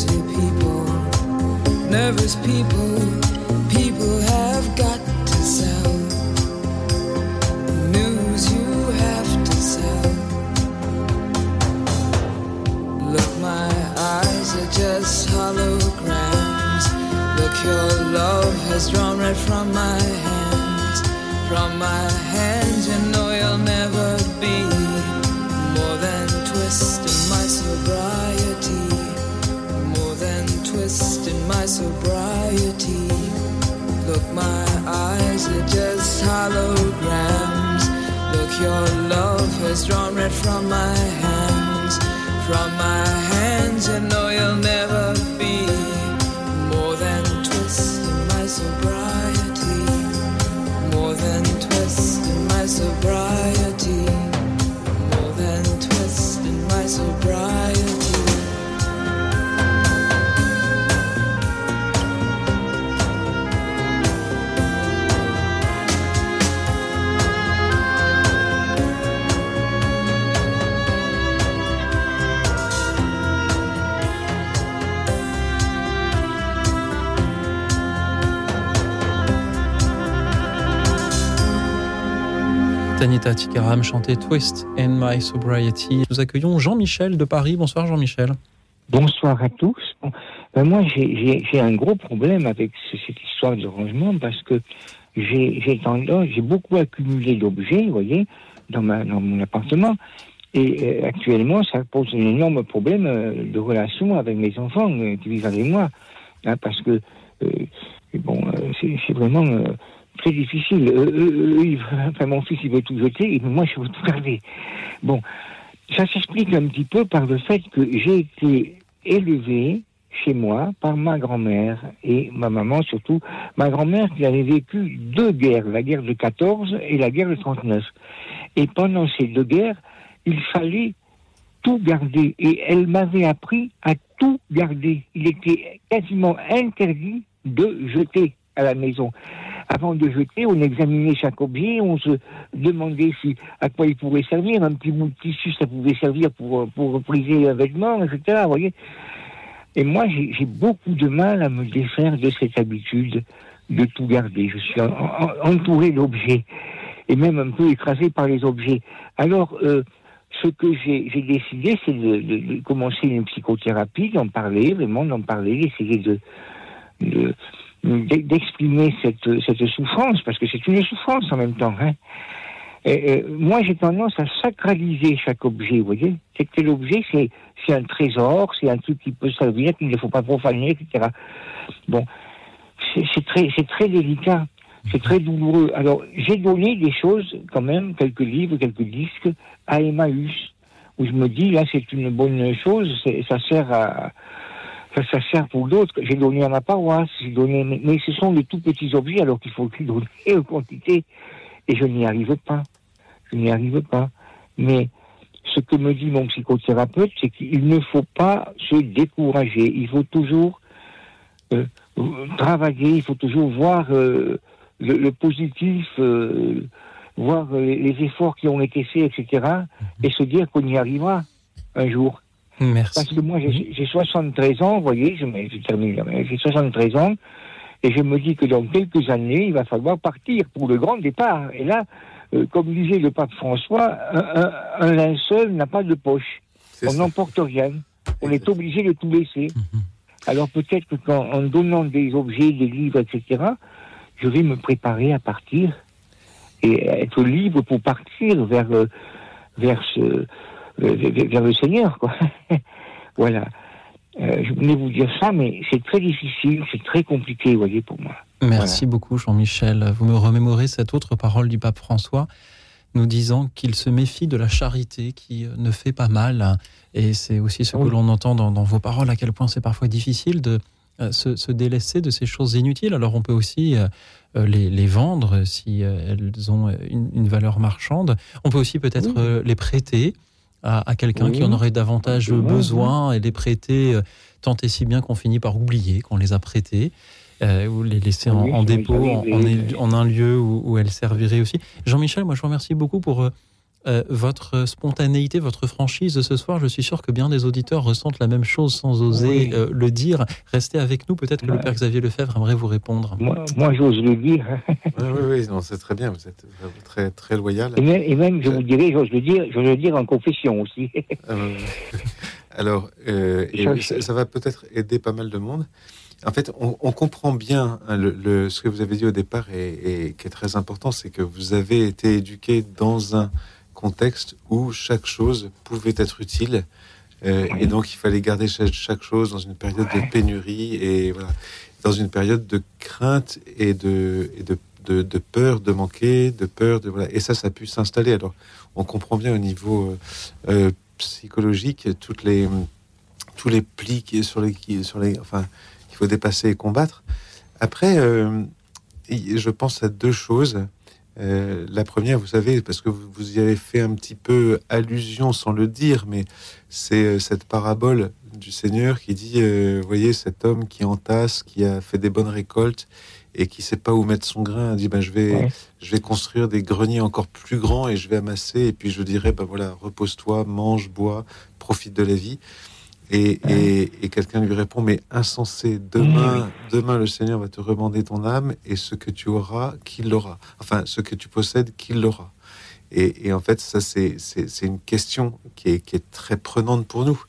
Speaker 7: People.
Speaker 4: Nervous people, people have got to sell. News you have to sell. Look, my eyes are just holograms. Look, your love has drawn red right from my hands. From my hands, you know you'll never be
Speaker 7: more than
Speaker 4: twisting my sobriety my sobriety. Look, my eyes are just holograms. Look, your love has drawn red from my hands. From my hands, you know you'll never.
Speaker 1: Tanita Tikaram chantait Twist in My Sobriety. Nous accueillons Jean-Michel de Paris. Bonsoir Jean-Michel.
Speaker 7: Bonsoir à tous. Ben moi, j'ai un gros problème avec cette histoire de rangement parce que j'ai beaucoup accumulé d'objets, vous voyez, dans mon appartement. Et euh, actuellement, ça pose un énorme problème euh, de relation avec mes enfants euh, qui vivent avec moi. Hein, parce que, bon, c'est vraiment très difficile. enfin, mon fils, il veut tout jeter, et moi, je veux tout garder. Bon, ça s'explique un petit peu par le fait que j'ai été élevé chez moi par ma grand-mère et ma maman surtout. Ma grand-mère qui avait vécu deux guerres, la guerre de 14 et la guerre de 39. Et pendant ces deux guerres, il fallait tout garder. Et elle m'avait appris à tout garder. Il était quasiment interdit de jeter à la maison avant de jeter, on examinait chaque objet, on se demandait si, à quoi il pourrait servir. Un petit bout de tissu, ça pouvait servir pour, pour repriser un vêtement, etc. Vous voyez Et moi, j'ai beaucoup de mal à me défaire de cette habitude de tout garder. Je suis entouré d'objets et même un peu écrasé par les objets. Alors, euh, ce que j'ai décidé, c'est de, de, commencer une psychothérapie, d'en parler, vraiment d'en parler, d'essayer de, de, d'exprimer cette, cette souffrance, parce que c'est une souffrance en même temps. Hein. Moi, j'ai tendance à sacraliser chaque objet, vous voyez. C'est que l'objet, c'est, un trésor, c'est un truc qui peut servir, qu'il ne faut pas profaner, etc. Bon, c'est, très, c'est très délicat, c'est très douloureux. Alors, j'ai donné des choses, quand même, quelques livres, quelques disques, à Emmaüs, où je me dis, là, c'est une bonne chose, ça sert à, ça, sert pour d'autres. J'ai donné à ma paroisse, j'ai donné, mais, ce sont de tout petits objets alors qu'il faut qu'ils donner en quantité. Et je n'y arrive pas. Je n'y arrive pas. Mais ce que me dit mon psychothérapeute, c'est qu'il ne faut pas se décourager. Il faut toujours euh, travailler, il faut toujours voir euh, le, positif, euh, voir les, efforts qui ont été faits, etc. Et se dire qu'on y arrivera un jour.
Speaker 1: Merci.
Speaker 7: Parce que moi, j'ai 73 ans, vous voyez, je, je termine j'ai 73 ans, et je me dis que dans quelques années, il va falloir partir pour le grand départ. Et là, euh, comme disait le pape François, un, linceul n'a pas de poche. On n'emporte rien. On est obligé de tout laisser. Mhm. Alors peut-être qu'en donnant des objets, des livres, etc., je vais me préparer à partir et être libre pour partir vers, euh, vers ce, vers le Seigneur, quoi. voilà. Euh, je voulais vous dire ça, mais c'est très difficile, c'est très compliqué, vous voyez, pour moi.
Speaker 1: Merci beaucoup, Jean-Michel. Vous me remémorez cette autre parole du pape François, nous disant qu'il se méfie de la charité qui euh, ne fait pas mal. Et c'est aussi ce que l'on entend dans, vos paroles, à quel point c'est parfois difficile de euh, se, délaisser de ces choses inutiles. Alors on peut aussi les, vendre si elles ont une, valeur marchande. On peut aussi peut-être les prêter à, quelqu'un qui en aurait davantage besoin et les prêter euh, tant et si bien qu'on finit par oublier qu'on les a prêtés. Euh, ou les laisser en, dépôt en, un lieu où, où elles serviraient aussi. Jean-Michel, moi je vous remercie beaucoup pour euh, euh, votre spontanéité, votre franchise de ce soir. Je suis sûr que bien des auditeurs ressentent la même chose sans oser euh, le dire. Restez avec nous, peut-être que le Père Xavier Lefebvre aimerait vous répondre.
Speaker 7: Moi, j'ose le dire.
Speaker 2: oui, oui, oui c'est très bien, vous êtes très, très loyal.
Speaker 7: Et même, je vous dirais, j'ose le dire, j'ose le dire en confession aussi.
Speaker 2: Ah, Alors, euh, ça, va peut-être aider pas mal de monde. En fait, on, comprend bien hein, le, ce que vous avez dit au départ et, et qui est très important, c'est que vous avez été éduqué dans un contexte où chaque chose pouvait être utile. Euh, et donc, il fallait garder chaque, chose dans une période de pénurie et voilà, dans une période de crainte et de, et de, de, peur de manquer, de peur de voilà. Et ça, ça a pu s'installer. Alors, on comprend bien au niveau euh, euh, psychologique toutes les tous les plis qui sur les qui sur les enfin qu'il faut dépasser et combattre. Après, je pense à deux choses. Euh, la première, vous savez, parce que vous, y avez fait un petit peu allusion sans le dire, mais c'est euh, cette parabole du Seigneur qui dit, euh, voyez, cet homme qui entasse, qui a fait des bonnes récoltes et qui sait pas où mettre son grain, dit, ben, je vais, je vais construire des greniers encore plus grands et je vais amasser, et puis je dirais, ben voilà, repose-toi, mange, bois, profite de la vie. Et, et, quelqu'un lui répond, mais insensé, demain, demain le Seigneur va te remander ton âme et ce que tu auras, qu'il l'aura. Enfin, ce que tu possèdes, qu'il l'aura. Et, en fait, ça, c'est une question qui est, qui est, très prenante pour nous.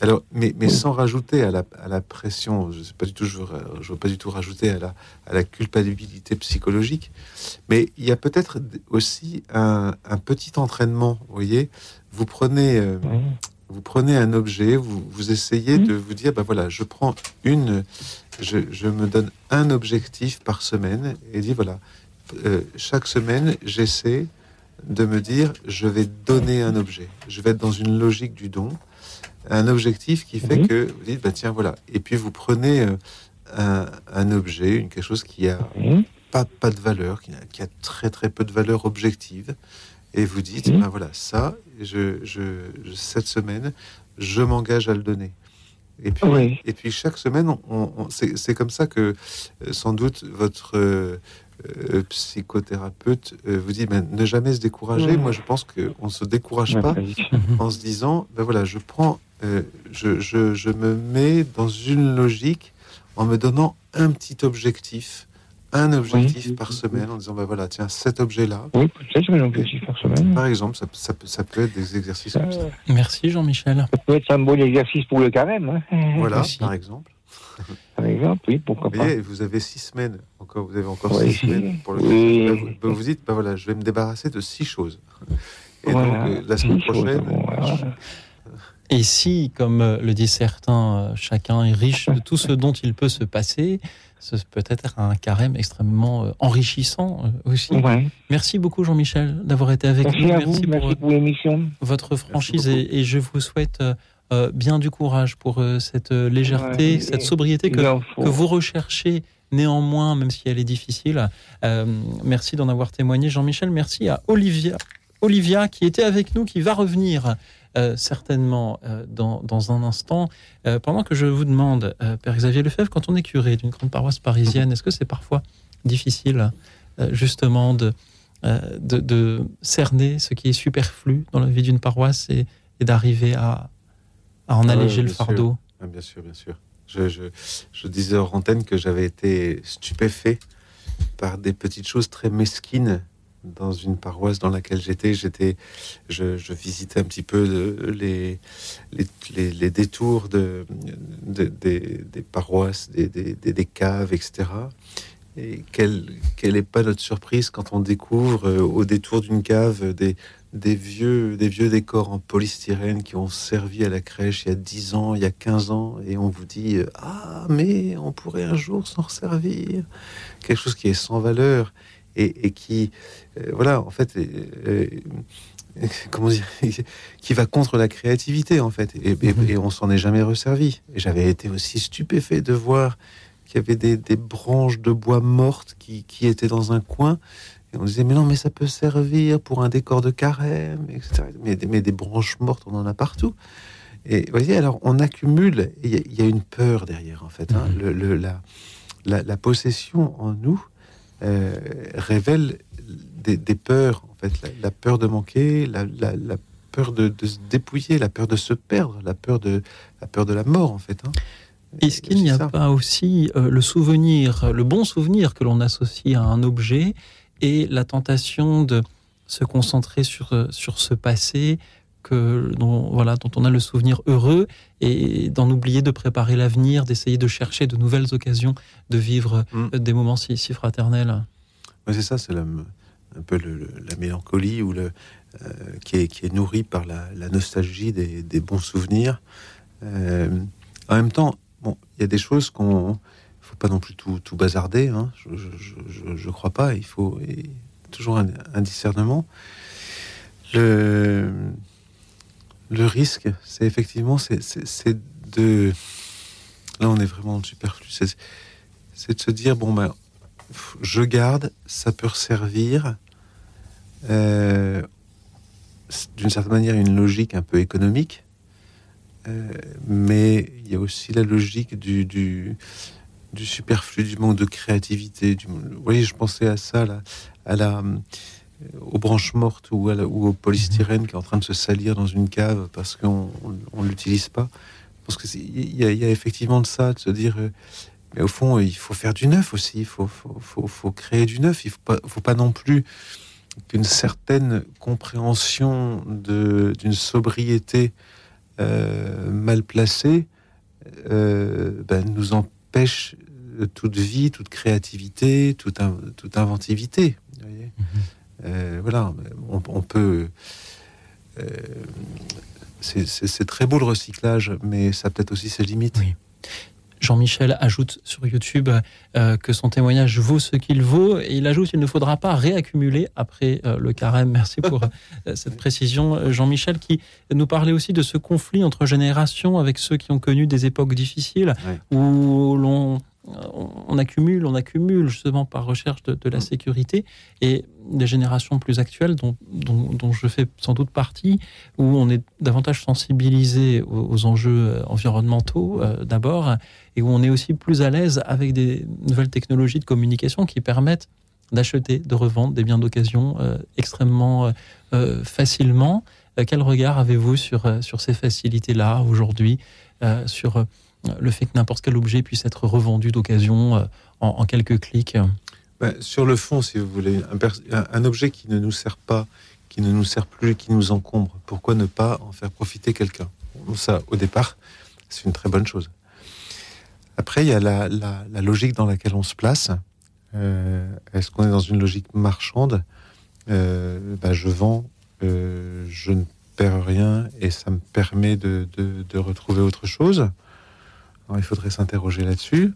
Speaker 2: Alors, mais, mais sans rajouter à la, à la pression, je ne sais pas du tout, je veux, veux, pas du tout rajouter à la, à la culpabilité psychologique, mais il y a peut-être aussi un, un, petit entraînement. Vous voyez, vous prenez, euh, vous prenez un objet, vous, vous essayez de vous dire, ben voilà, je prends une, je, je me donne un objectif par semaine et dit voilà, euh, chaque semaine, j'essaie de me dire, je vais donner un objet. Je vais être dans une logique du don, un objectif qui fait que vous dites, bah, tiens, voilà. Et puis vous prenez euh, un, objet, une, quelque chose qui a pas, pas de valeur, qui a, qui a, très très peu de valeur objective, et vous dites, ben voilà, ça, je, je, cette semaine, je m'engage à le donner. Et puis, et puis chaque semaine, on, c'est comme ça que euh, sans doute votre euh, euh, psychothérapeute euh, vous dit ben, ne jamais se décourager. Moi, je pense qu'on ne se décourage pas en se disant ben voilà, je prends, euh, je, je, je, me mets dans une logique en me donnant un petit objectif. Un objectif par semaine en disant ben voilà tiens cet objet là
Speaker 7: oui peut-être un objectif par semaine
Speaker 2: par exemple ça, ça, peut, ça peut être des exercices comme ça
Speaker 1: merci Jean-Michel
Speaker 7: ça peut être un bon exercice pour le carême hein.
Speaker 2: voilà par exemple
Speaker 7: par exemple, oui, pourquoi pas.
Speaker 2: vous avez six semaines, encore, vous avez encore six semaines pour le oui. vous, vous, dites, bah voilà, je vais me débarrasser de six choses. Et donc, euh, la semaine prochaine.
Speaker 1: Et si, comme euh, le disent certains, euh, chacun est riche de tout ce dont il peut se passer, ce peut être un carême extrêmement enrichissant aussi. Merci beaucoup Jean-Michel d'avoir été avec
Speaker 7: nous. Merci, pour, l'émission.
Speaker 1: Votre franchise et, et, je vous souhaite euh, bien du courage pour euh, cette euh, légèreté, cette sobriété que, que, vous recherchez néanmoins, même si elle est difficile. merci d'en avoir témoigné, Jean-Michel. Merci à Olivia, Olivia qui était avec nous, qui va revenir certainement dans, dans, un instant. pendant que je vous demande, Père Xavier Lefebvre, quand on est curé d'une grande paroisse parisienne, est-ce que c'est parfois difficile justement de, de, de, cerner ce qui est superflu dans la vie d'une paroisse et, et d'arriver à, à en alléger le fardeau?
Speaker 2: Ah, Bien sûr, bien sûr. Je, je, je disais hors antenne que j'avais été stupéfait par des petites choses très mesquines dans une paroisse dans laquelle j'étais. J'étais, je, je, visitais un petit peu les, les, détours de, des, des, paroisses, des, des, des, caves, etc. Et quelle, quelle est pas notre surprise quand on découvre euh, au détour d'une cave des, des vieux, des vieux décors en polystyrène qui ont servi à la crèche il y a 10 ans, il y a 15 ans, et on vous dit Ah, mais on pourrait un jour s'en resservir. Quelque chose qui est sans valeur et, qui, euh, voilà, en fait, euh, comment dire, qui va contre la créativité, en fait. Et, et, on s'en est jamais resservi. Et j'avais été aussi stupéfait de voir qu'il y avait des, branches de bois mortes qui, qui étaient dans un coin et on disait, mais non, mais ça peut servir pour un décor de carême, etc. Mais, mais des branches mortes, on en a partout. Et vous voyez, alors on accumule, il y, a une peur derrière, en fait. Hein. Mhm. le, la, la, possession en nous euh, révèle des, des, peurs, en fait. La, peur de manquer, la, peur de, de, se dépouiller, la peur de se perdre, la peur de la, peur de la mort, en fait. Hein.
Speaker 1: Est-ce qu'il n'y a pas aussi euh, le souvenir, le bon souvenir que l'on associe à un objet et la tentation de se concentrer sur, euh, sur ce passé que, dont, voilà, dont on a le souvenir heureux et d'en oublier de préparer l'avenir, d'essayer de chercher de nouvelles occasions de vivre mm. des moments si, si fraternels.
Speaker 2: c'est ça, c'est un peu la mélancolie ou le, euh, qui, est, qui est nourrie par la, nostalgie des, des, bons souvenirs. Euh, en même temps, bon, il y a des choses qu'on faut pas non plus tout, tout bazarder. Hein. Je, je, je, crois pas. Il faut toujours un, discernement. Le, le risque, c'est effectivement, c'est de. Là, on est vraiment en superflu. C'est de se dire bon ben, je garde, ça peut servir. Euh, d'une certaine manière une logique un peu économique, euh, mais il y a aussi la logique du, du, superflu, du manque de créativité. Vous voyez, je pensais à ça, à la, aux branches mortes ou, au polystyrène qui est en train de se salir dans une cave parce qu'on ne l'utilise pas. Parce qu'il y, a effectivement de ça, de se dire, euh, mais au fond, il faut faire du neuf aussi, il faut, créer du neuf, il ne faut pas, non plus qu'une certaine compréhension d'une sobriété euh, mal placée euh, ben, nous empêche toute vie, toute créativité, toute, in- toute inventivité. voyez Euh, voilà, on, on peut. euh, c'est- très beau le recyclage, mais ça a peut-être aussi ses limites.
Speaker 1: Oui. Jean-Michel ajoute sur YouTube euh, que son témoignage vaut ce qu'il vaut et il ajoute qu'il ne faudra pas réaccumuler après euh, le carême. Merci pour euh, cette précision. Jean-Michel qui nous parlait aussi de ce conflit entre générations avec ceux qui ont connu des époques difficiles où l'on on on accumule, on accumule justement par recherche de, la sécurité et des générations plus actuelles dont, je fais sans doute partie, où on est davantage sensibilisé aux, enjeux euh, environnementaux euh, d'abord et où on est aussi plus à l'aise avec des nouvelles technologies de communication qui permettent d'acheter, de revendre des biens d'occasion euh, extrêmement euh, euh, facilement. Euh, quel regard avez-vous sur, euh, sur ces facilités-là aujourd'hui, euh, sur euh, le fait que n'importe quel objet puisse être revendu d'occasion euh, en, quelques clics
Speaker 2: Ben, sur le fond, si vous voulez, un, objet qui ne nous sert pas, qui ne nous sert plus, qui nous encombre, pourquoi ne pas en faire profiter quelqu'un? Ça, au départ, c'est une très bonne chose. Après, il y a la, logique dans laquelle on se place. Euh, Est-ce qu'on est dans une logique marchande? Euh, ben, Je vends, je ne perds rien et ça me permet de retrouver autre chose. Alors, il faudrait s'interroger là-dessus.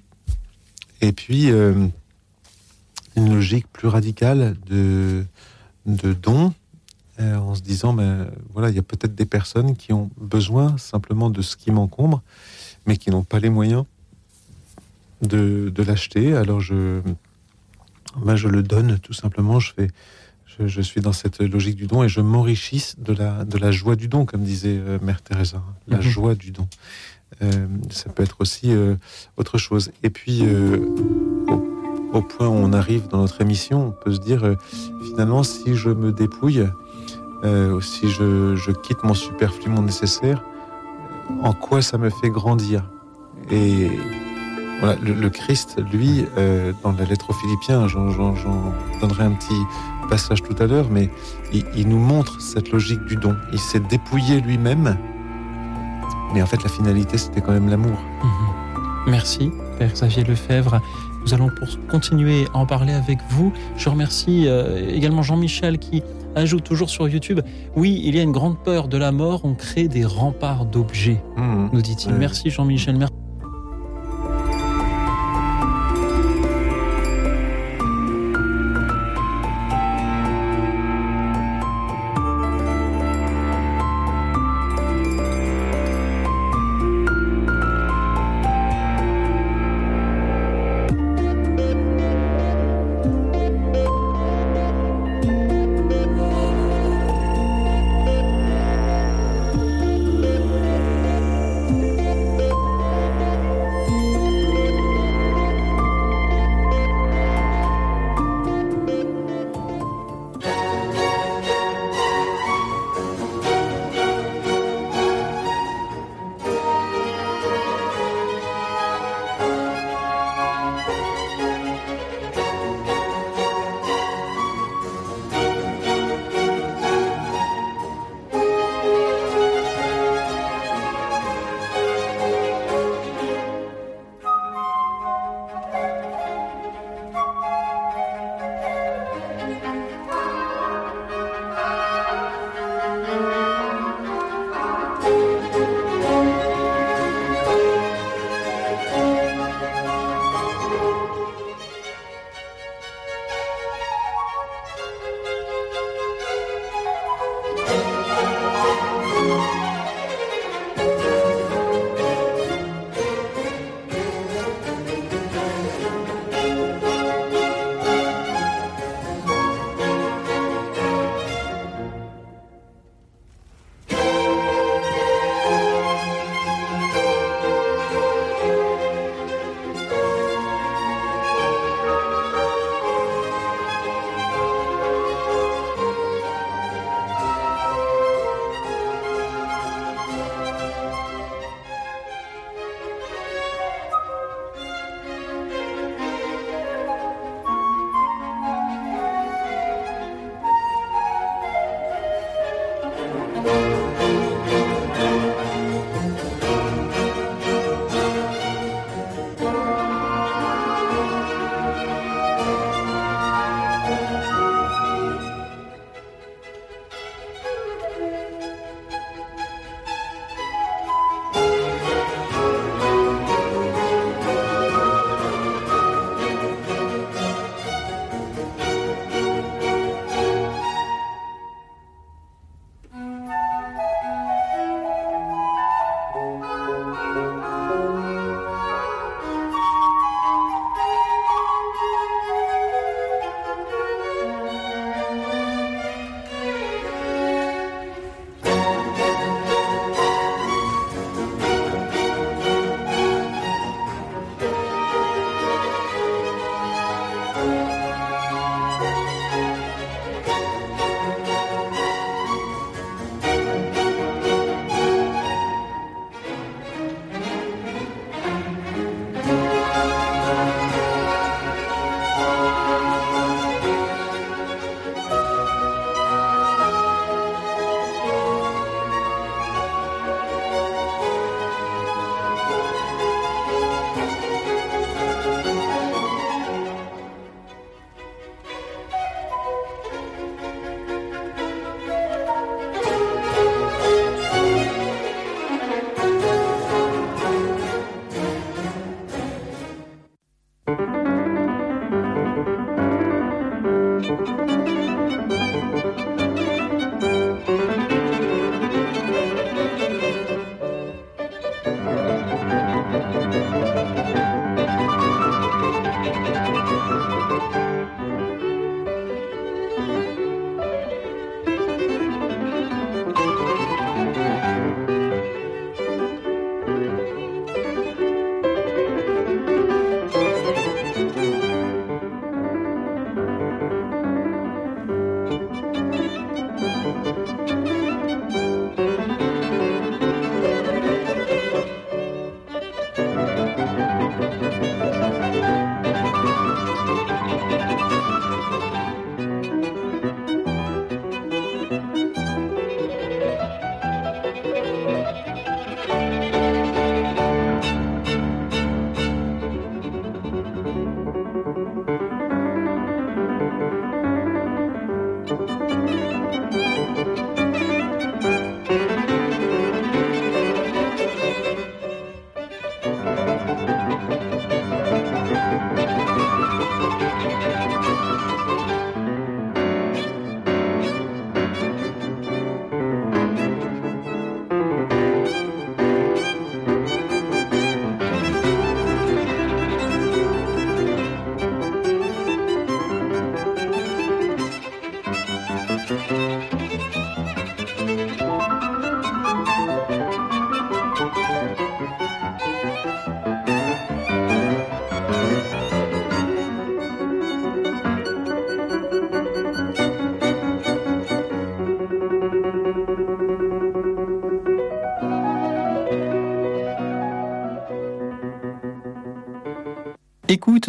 Speaker 2: Et puis, euh, une logique plus radicale de, de don, euh, en se disant, ben, voilà, il y a peut-être des personnes qui ont besoin simplement de ce qui m'encombre, mais qui n'ont pas les moyens de, de l'acheter. Alors je, ben, je le donne tout simplement. Je fais, je, je suis dans cette logique du don et je m'enrichis de la, de la joie du don, comme disait euh, Mère Teresa, la
Speaker 1: Mhm.
Speaker 2: joie du don. Euh, ça peut être aussi euh, autre chose. Et puis, euh, au, point où on arrive dans notre émission, on peut se dire, finalement, si je me dépouille, si je, quitte mon superflu, mon nécessaire, en quoi ça me fait grandir? Et voilà, le, Christ, lui, dans la lettre aux Philippiens, j'en donnerai un petit passage tout à l'heure, mais il nous montre cette logique du don. Il s'est dépouillé lui-même, mais en fait, la finalité, c'était quand même l'amour.
Speaker 1: Mhm. Merci, Père Xavier Lefebvre. Nous allons pour continuer à en parler avec vous. Je remercie euh, également Jean-Michel qui ajoute toujours sur YouTube Oui, il y a une grande peur de la mort, on crée des remparts d'objets, nous dit-il. Merci Jean-Michel. Merci.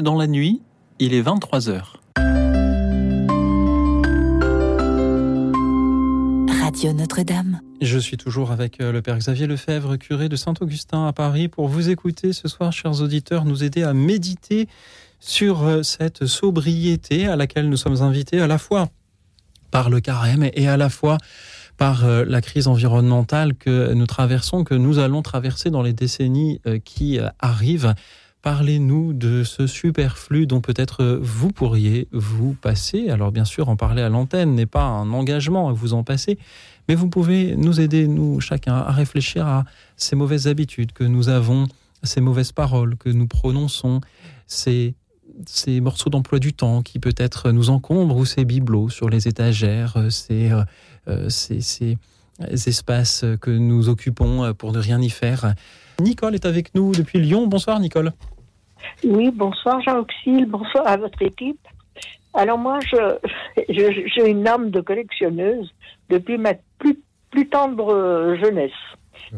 Speaker 1: Dans la nuit, il est 23h.
Speaker 4: Radio Notre-Dame.
Speaker 1: Je suis toujours avec euh, le Père Xavier Lefebvre, curé de Saint-Augustin à Paris, pour vous écouter ce soir, chers auditeurs, nous aider à méditer sur euh, cette sobriété à laquelle nous sommes invités à la fois par le carême et à la fois par euh, la crise environnementale que nous traversons, que nous allons traverser dans les décennies qui arrivent. Parlez-nous de ce superflu dont peut-être vous pourriez vous passer. Alors bien sûr, en parler à l'antenne n'est pas un engagement à vous en passer, mais vous pouvez nous aider, nous, chacun, à réfléchir à ces mauvaises habitudes que nous avons, ces mauvaises paroles que nous prononçons, ces, morceaux d'emploi du temps qui peut-être nous encombrent ou ces bibelots sur les étagères, euh, ces, ces espaces que nous occupons pour ne rien y faire. Nicole est avec nous depuis Lyon. Bonsoir Nicole.
Speaker 8: Oui, bonsoir Jean-Auxil, bonsoir à votre équipe. Alors moi, je, j'ai une âme de collectionneuse depuis ma plus, plus tendre jeunesse.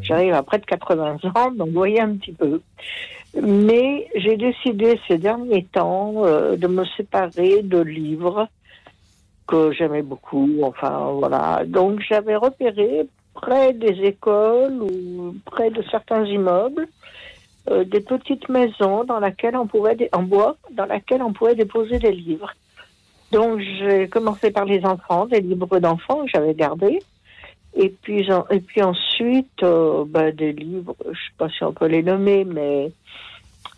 Speaker 8: J'arrive à près de 80 ans, donc vous voyez un petit peu. Mais j'ai décidé ces derniers temps euh, de me séparer de livres que j'aimais beaucoup. Enfin, voilà. Donc j'avais repéré près des écoles ou près de certains immeubles euh, des petites maisons dans laquelle on pouvait en bois dans laquelle on pouvait déposer des livres. Donc j'ai commencé par les enfants, des livres d'enfants que j'avais gardés. Et puis, et puis ensuite, euh, ben, des livres, je ne sais pas si on peut les nommer, mais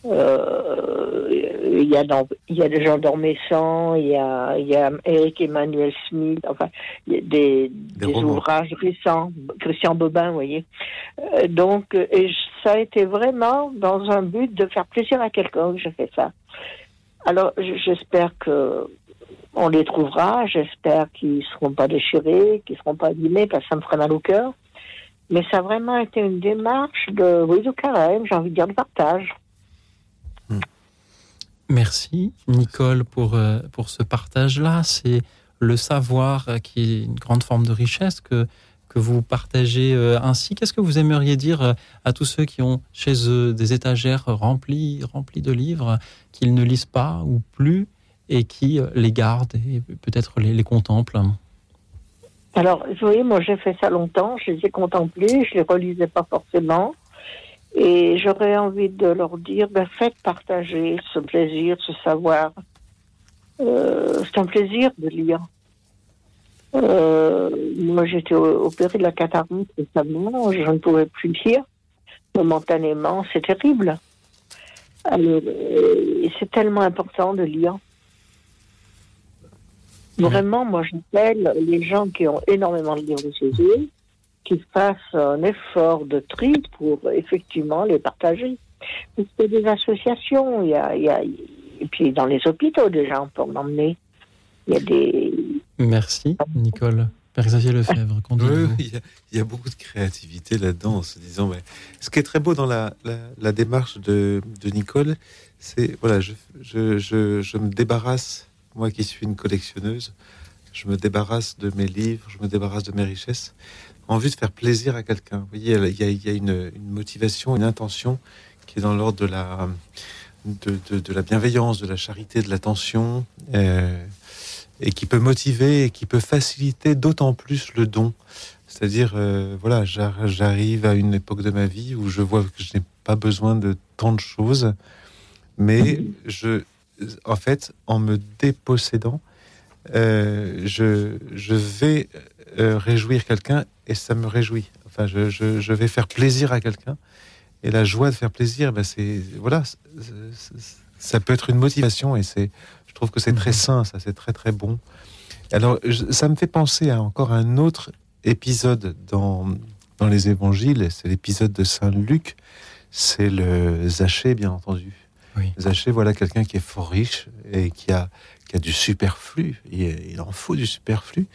Speaker 8: euh, il y a il y a des gens d'Ormessan, il y a il y a Eric Emmanuel Smith, enfin il y a des, des, ouvrages récents, Christian Bobin, vous voyez. Euh, donc et ça a été vraiment dans un but de faire plaisir à quelqu'un que j'ai fait ça. Alors j'espère que on les trouvera, j'espère qu'ils seront pas déchirés, qu'ils seront pas abîmés parce que ça me ferait mal au cœur. Mais ça a vraiment été une démarche de, oui, de carême, j'ai envie de dire de partage.
Speaker 1: Merci Nicole pour, euh, pour ce partage-là. C'est le savoir euh, qui est une grande forme de richesse que, que vous partagez euh, ainsi. Qu'est-ce que vous aimeriez dire à tous ceux qui ont chez eux des étagères remplies, remplies de livres qu'ils ne lisent pas ou plus et qui les gardent et peut-être les, les contemplent?
Speaker 8: Alors, vous voyez, moi j'ai fait ça longtemps, je les ai contemplés, je les relisais pas forcément. Et j'aurais envie de leur dire, ben, faites partager ce plaisir, ce savoir. Euh, c'est un plaisir de lire. Euh, moi, j'étais opérée de la cataracte récemment, je ne pouvais plus lire momentanément, c'est terrible. Euh, c'est tellement important de lire. Vraiment, moi, j'appelle les gens qui ont énormément de livres chez eux qu'ils fassent un effort de tri pour effectivement les partager. C'est des associations, il y a, il y a, et puis dans les hôpitaux déjà on peut en emmener. Il y a des.
Speaker 1: Merci Nicole. Père Xavier Lefebvre,
Speaker 2: oui, il, y a, il y a beaucoup de créativité là-dedans en se disant. Mais, ce qui est très beau dans la, la, la démarche de, de Nicole, c'est voilà, je, je, je, je, me débarrasse, moi qui suis une collectionneuse, je me débarrasse de mes livres, je me débarrasse de mes richesses, en vue de faire plaisir à quelqu'un. Vous voyez, il y a, une, motivation, une intention qui est dans l'ordre de la, de, la bienveillance, de la charité, de l'attention, euh, et qui peut motiver et qui peut faciliter d'autant plus le don. C'est-à-dire, euh, voilà, j'arrive à une époque de ma vie où je vois que je n'ai pas besoin de tant de choses, mais je, en fait, en me dépossédant, euh, je, je vais euh, réjouir quelqu'un et ça me réjouit. Enfin, je, je, je vais faire plaisir à quelqu'un et la joie de faire plaisir, ben c'est voilà, ça peut être une motivation et c'est, je trouve que c'est très sain, ça, c'est très très bon. Alors, ça me fait penser à encore un autre épisode dans dans les évangiles, c'est l'épisode de Saint Luc, c'est le Zachée, bien entendu.
Speaker 1: Oui.
Speaker 2: Zachée, voilà quelqu'un qui est fort riche et qui a qui a du superflu. Il, il en faut du superflu.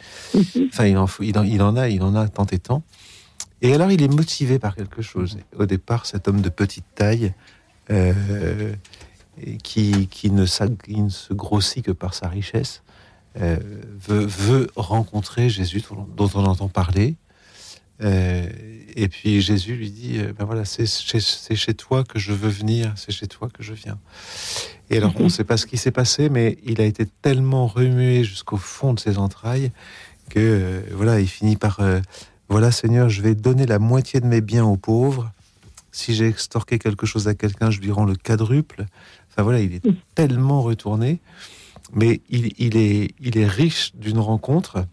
Speaker 2: Enfin, il en, faut, il, en, il en a, il en a tant et tant. Et alors, il est motivé par quelque chose. Au départ, cet homme de petite taille, euh, qui, qui, ne qui, ne se grossit que par sa richesse, euh, veut, veut, rencontrer Jésus, dont on entend parler. Euh, et puis Jésus lui dit, ben voilà, c'est chez, chez, toi que je veux venir, c'est chez toi que je viens. Et alors, on ne sait pas ce qui s'est passé, mais il a été tellement remué jusqu'au fond de ses entrailles que, euh, voilà, il finit par, euh, voilà, Seigneur, je vais donner la moitié de mes biens aux pauvres. Si j'ai extorqué quelque chose à quelqu'un, je lui rends le quadruple. Enfin voilà, il est tellement retourné, mais il, il est, il est riche d'une rencontre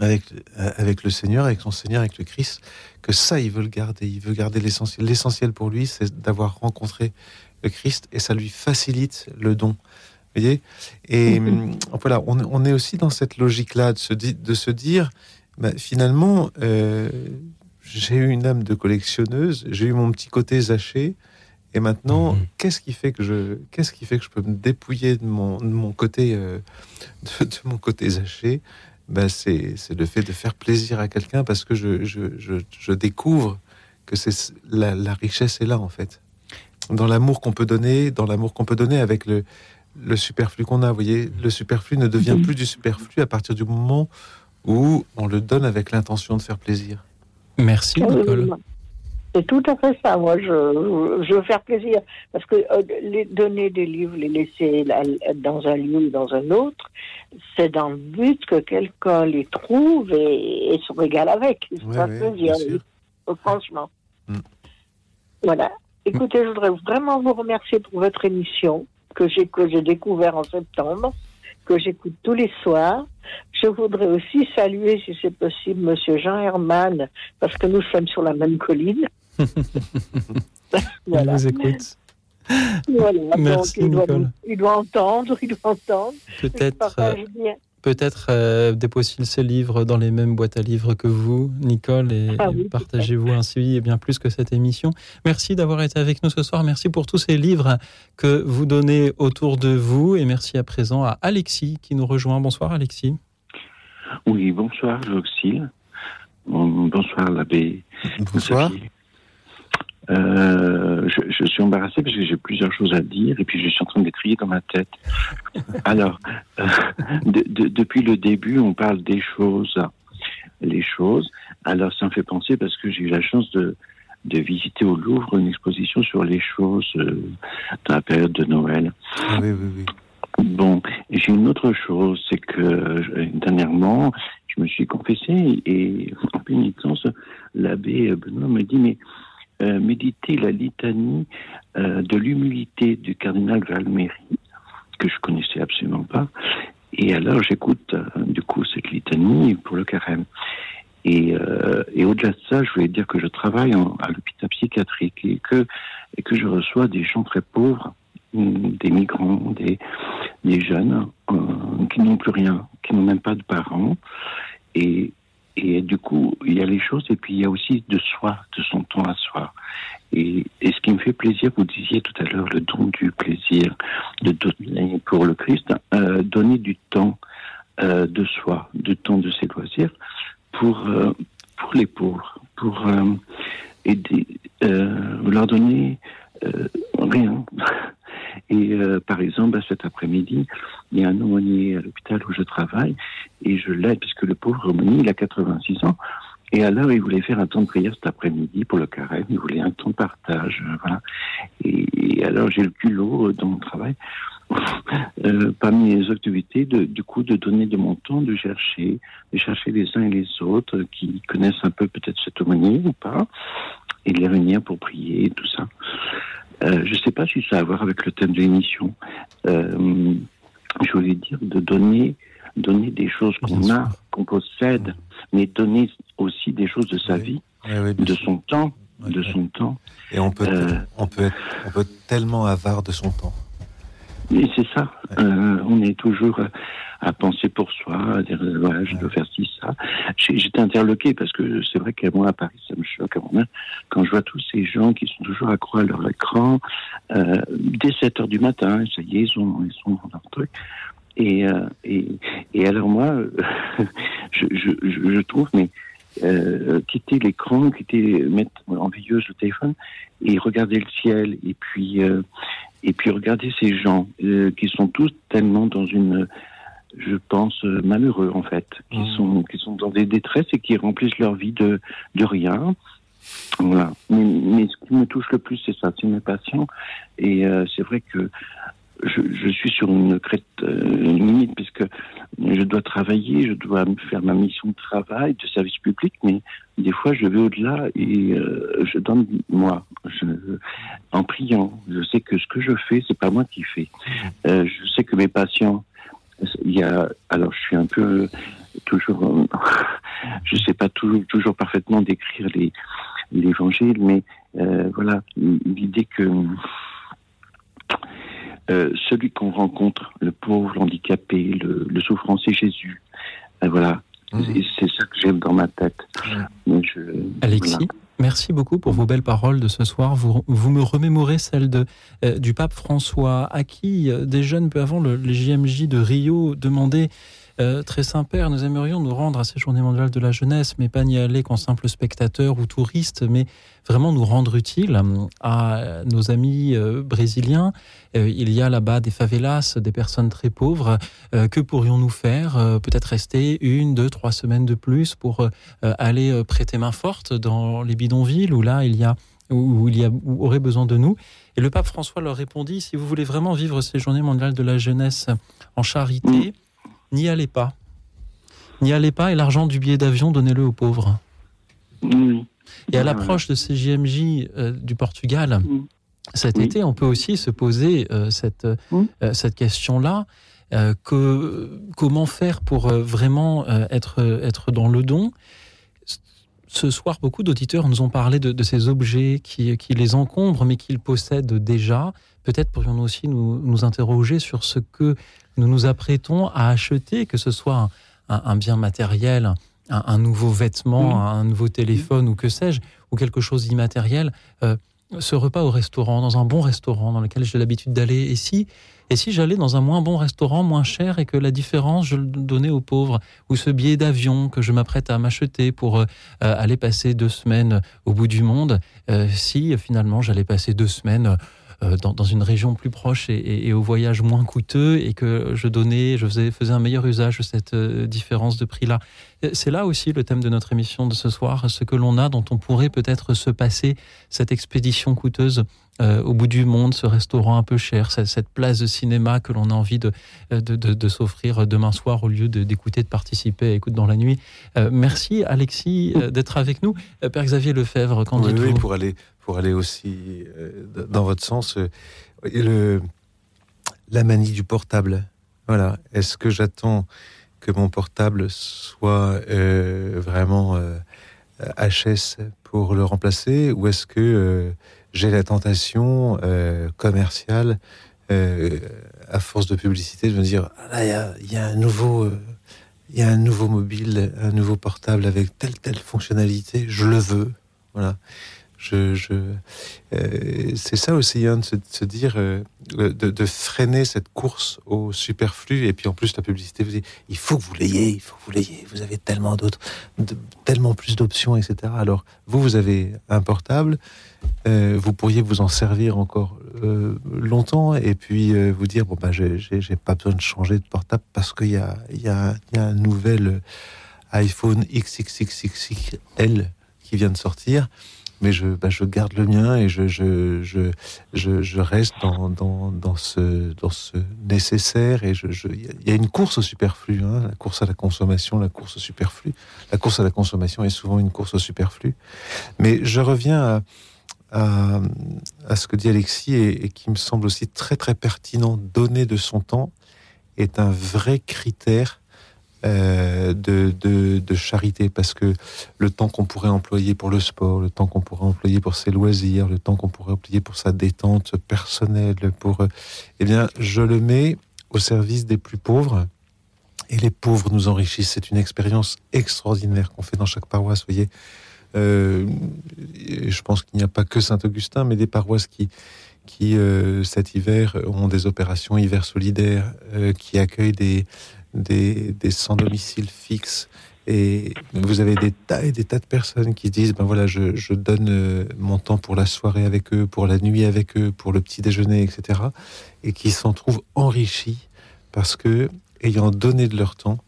Speaker 2: avec, avec le Seigneur, avec son Seigneur, avec le Christ, que ça, il veut le garder. Il veut garder l'essentiel. L'essentiel pour lui, c'est d'avoir rencontré le Christ et ça lui facilite le don. Vous voyez? Et mmh. voilà, on, on, est aussi dans cette logique-là de se, de se dire, bah, finalement, euh, j'ai eu une âme de collectionneuse, j'ai eu mon petit côté zaché, et maintenant, mmh. qu'est-ce qui fait que je, qu'est-ce qui fait que je peux me dépouiller de mon, de mon côté, euh, de, de, mon côté zaché? Ben c'est, c'est le fait de faire plaisir à quelqu'un parce que je, je, je, je découvre que c'est la, la richesse est là en fait dans l'amour qu'on peut donner, dans l'amour qu'on peut donner avec le, le superflu qu'on a. Vous voyez, le superflu ne devient plus du superflu à partir du moment où on le donne avec l'intention de faire plaisir.
Speaker 1: Merci, Nicole.
Speaker 8: C'est tout à fait ça. Moi, je, je veux faire plaisir. Parce que euh, les, donner des livres, les laisser dans un lieu ou dans un autre, c'est dans le but que quelqu'un les trouve et, et se régale avec.
Speaker 2: Ouais,
Speaker 8: ça
Speaker 2: ouais,
Speaker 8: plaisir.
Speaker 2: bien sûr.
Speaker 8: Franchement.
Speaker 2: Mm.
Speaker 8: Voilà. Écoutez, je voudrais vraiment vous remercier pour votre émission que j'ai que j'ai découvert en septembre, que j'écoute tous les soirs. Je voudrais aussi saluer, si c'est possible, Monsieur Jean Herman, parce que nous sommes sur la même colline.
Speaker 1: voilà. On vous écoute.
Speaker 8: Voilà.
Speaker 1: Merci,
Speaker 8: Donc, il, doit,
Speaker 1: Nicole.
Speaker 8: il doit entendre, il doit entendre.
Speaker 1: Peut-être.
Speaker 8: Bien.
Speaker 1: Peut-être euh, déposer ses livres dans les mêmes boîtes à livres que vous, Nicole, et,
Speaker 8: Ah oui,
Speaker 1: et partagez-vous ainsi et bien plus que cette émission. Merci d'avoir été avec nous ce soir. Merci pour tous ces livres que vous donnez autour de vous. Et merci à présent à Alexis qui nous rejoint. Bonsoir, Alexis.
Speaker 9: Oui, bonsoir, Joxil. Bonsoir, l'abbé.
Speaker 2: Bonsoir.
Speaker 9: Euh, je, je, suis embarrassé parce que j'ai plusieurs choses à dire et puis je suis en train de trier dans ma tête. Alors, euh, de, de, depuis le début, on parle des choses, les choses. Alors, ça me fait penser parce que j'ai eu la chance de, de visiter au Louvre une exposition sur les choses euh, dans la période de Noël.
Speaker 2: Ah oui, oui, oui.
Speaker 9: Bon, j'ai une autre chose, c'est que euh, dernièrement, je me suis confessé et en pénitence, l'abbé Benoît me dit mais euh, méditer la litanie euh, de l'humilité du cardinal Valméry, que je connaissais absolument pas. Et alors j'écoute euh, du coup cette litanie pour le carême. Et, au-delà de ça, je voulais dire que je travaille à l'hôpital psychiatrique et que, et que je reçois des gens très pauvres, des migrants, des, des jeunes qui n'ont plus rien, qui n'ont même pas de parents. Et, et du coup, il y a les choses et puis il y a aussi de soi, de son temps à soi. Et, ce qui me fait plaisir, vous disiez tout à l'heure, le don du plaisir, de donner pour le Christ, euh, donner du temps euh, de soi, du temps de ses loisirs pour, euh, pour les pauvres, pour aider, leur donner rien. Et euh, par exemple, cet après-midi, il y a un aumônier à l'hôpital où je travaille et je l'aide puisque le pauvre aumônier, il a 86 ans. Et alors, il voulait faire un temps de prière cet après-midi pour le carême. Il voulait un temps de partage, euh, voilà. Et, et alors, j'ai le culot euh, dans mon travail, euh, parmi les activités, de, du coup, de donner de mon temps, de chercher, de chercher les uns et les autres qui connaissent un peu peut-être cette aumônier ou pas, et de les réunir pour prier et tout ça. Euh, je ne sais pas si ça a à voir avec le thème de l'émission. Euh, je voulais dire de donner, donner des choses qu'on a, qu'on possède, mais donner aussi des choses de sa vie,
Speaker 2: Oui, oui, bien
Speaker 9: de
Speaker 2: sûr.
Speaker 9: son temps, de son temps.
Speaker 2: Et on peut,
Speaker 9: Euh,
Speaker 2: on peut être, on peut être tellement avare de son temps.
Speaker 9: Et c'est ça. On est toujours à, penser pour soi, à dire euh, voilà, je dois faire ci, ça. J'étais interloqué parce que c'est vrai qu'à moi à Paris, ça me choque mon âge, quand je vois tous ces gens qui sont toujours accros à leur écran euh, dès 7 heures du matin. Ça y est, ils sont, ils sont dans leur truc. Et, euh, et, et alors moi, je, je, trouve, mais quitter l'écran, quitter, mettre en veilleuse le téléphone et regarder le ciel et puis et puis regarder ces gens qui sont tous tellement dans une, je pense, euh, malheureux en fait, qui
Speaker 2: Mhm.
Speaker 9: sont qui sont dans des détresses et qui remplissent leur vie de de rien. Voilà. Mais, mais ce qui me touche le plus, c'est ça, c'est mes patients. Et euh, c'est vrai que je, je suis sur une crête euh, limite puisque je dois travailler, je dois faire ma mission de travail, de service public, mais des fois je vais au-delà et euh, je donne moi, je, en priant. Je sais que ce que je fais, c'est pas moi qui fais. Euh, je sais que mes patients, il y a, alors je suis un peu toujours, euh, je sais pas toujours, toujours parfaitement décrire les l'évangile, mais euh, voilà l'idée que euh, celui qu'on rencontre, le pauvre, l'handicapé, le, le souffrant, c'est Jésus. Euh, voilà. Et c'est ça que j'aime dans ma tête. Je-
Speaker 1: Alexis,
Speaker 9: voilà.
Speaker 1: Merci beaucoup pour vos belles paroles de ce soir. Vous, vous me remémorez celles de, euh, du pape François, à qui euh, des jeunes peu avant le, les JMJ de Rio demandaient euh, Très Saint-Père, nous aimerions nous rendre à ces journées mondiales de la jeunesse, mais pas n'y aller qu'en simple spectateur ou touriste, mais vraiment nous rendre utile à nos amis euh, brésiliens. Euh, il y a là-bas des favelas, des personnes très pauvres. Que pourrions-nous faire Peut-être rester une, deux, trois semaines de plus pour aller prêter main forte dans les bidonvilles où là il y a où il y a aurait besoin de nous? Et le pape François leur répondit si vous voulez vraiment vivre ces journées mondiales de la jeunesse en charité, n'y allez pas. N'y allez pas et l'argent du billet d'avion, donnez-le aux pauvres.
Speaker 9: Oui.
Speaker 1: Et à
Speaker 9: Voilà.
Speaker 1: l'approche de ces JMJ euh, du Portugal, cet
Speaker 9: Oui.
Speaker 1: été, on peut aussi se poser euh, cette, euh, cette question-là. que, comment faire pour vraiment être, être dans le don? Ce soir, beaucoup d'auditeurs nous ont parlé de, de ces objets qui, qui les encombrent, mais qu'ils possèdent déjà. Peut-être pourrions-nous aussi nous, nous interroger sur ce que nous nous apprêtons à acheter, que ce soit un, un bien matériel, un, un nouveau vêtement, un nouveau téléphone ou que sais-je, ou quelque chose d'immatériel. Euh, ce repas au restaurant, dans un bon restaurant dans lequel j'ai l'habitude d'aller, et si, et si j'allais dans un moins bon restaurant, moins cher, et que la différence, je le donnais aux pauvres, ou ce billet d'avion que je m'apprête à m'acheter pour euh, euh, aller passer deux semaines au bout du monde, euh, si finalement j'allais passer deux semaines dans, dans une région plus proche et, au voyage moins coûteux, et que je donnais, je faisais, un meilleur usage de cette euh, différence de prix-là. Euh, C'est là aussi le thème de notre émission de ce soir, ce que l'on a, dont on pourrait peut-être se passer cette expédition coûteuse euh, au bout du monde, ce restaurant un peu cher, cette, cette place de cinéma que l'on a envie de, de, de- de s'offrir demain soir au lieu d'écouter, de, participer à Écoute dans la nuit. Euh, merci Alexis euh, d'être avec nous. Euh, Père Xavier Lefebvre, qu'en
Speaker 2: Oui,
Speaker 1: dites-vous
Speaker 2: oui, pour aller, pour aller aussi euh, dans votre sens, euh, le, la manie du portable. Voilà. Est-ce que j'attends que mon portable soit euh, vraiment euh, HS pour le remplacer ou est-ce que euh, j'ai la tentation euh, commerciale euh, à force de publicité de me dire ah là il y a, un nouveau euh, il y a un nouveau mobile un nouveau portable avec telle telle fonctionnalité je le veux voilà je, c'est ça aussi, hein, de, se, de se dire, de, de freiner cette course au superflu. Et puis en plus, la publicité vous dit, il faut que vous l'ayez, il faut que vous l'ayez. Vous avez tellement d'autres, tellement plus d'options, etc. Alors vous, vous avez un portable, euh, vous pourriez vous en servir encore euh, longtemps et puis euh, vous dire, bon bah, j'ai- pas besoin de changer de portable parce qu'il y a, y y a un nouvel iPhone XXXXL qui vient de sortir mais je, bah, je garde le mien et je, je, je, je, je reste dans, dans, dans, ce, dans ce nécessaire. Et je, je, il il y a une course au superflu, hein, la course à la consommation, la course au superflu. La course à la consommation est souvent une course au superflu. Mais je reviens à, à, ce que dit Alexis et, qui me semble aussi très très pertinent. Donner de son temps est un vrai critère euh, de, de, de charité parce que le temps qu'on pourrait employer pour le sport, le temps qu'on pourrait employer pour ses loisirs, le temps qu'on pourrait employer pour sa détente personnelle, pour, euh, eh bien, je le mets au service des plus pauvres. Et les pauvres nous enrichissent. C'est une expérience extraordinaire qu'on fait dans chaque paroisse. Voyez, Euh, je pense qu'il n'y a pas que Saint-Augustin, mais des paroisses qui, euh, cet hiver ont des opérations hiver solidaires, euh, qui accueillent des, des, des sans domicile fixe. Et vous avez des tas et des tas de personnes qui disent ben voilà, je, je donne mon temps pour la soirée avec eux, pour la nuit avec eux, pour le petit déjeuner, etc. Et qui s'en trouvent enrichis parce que, ayant donné de leur temps,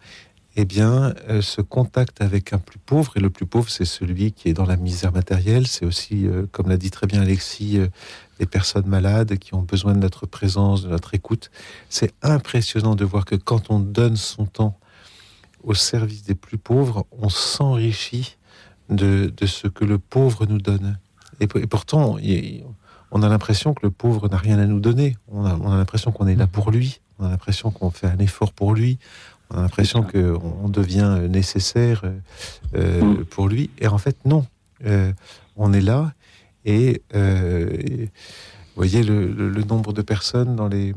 Speaker 2: eh bien, euh, ce contact avec un plus pauvre, et le plus pauvre, c'est celui qui est dans la misère matérielle, c'est aussi, euh, comme l'a dit très bien Alexis, euh, les personnes malades qui ont besoin de notre présence, de notre écoute. C'est impressionnant de voir que quand on donne son temps au service des plus pauvres, on s'enrichit de, de ce que le pauvre nous donne. Et, et pourtant, il- on a l'impression que le pauvre n'a rien à nous donner. On a, on a l'impression qu'on est là pour lui. On a l'impression qu'on fait un effort pour lui. On a l'impression qu'on on devient nécessaire euh, euh, pour lui. Et en fait, non. Euh, on est là et, euh, et vous voyez le, le- le nombre de personnes dans les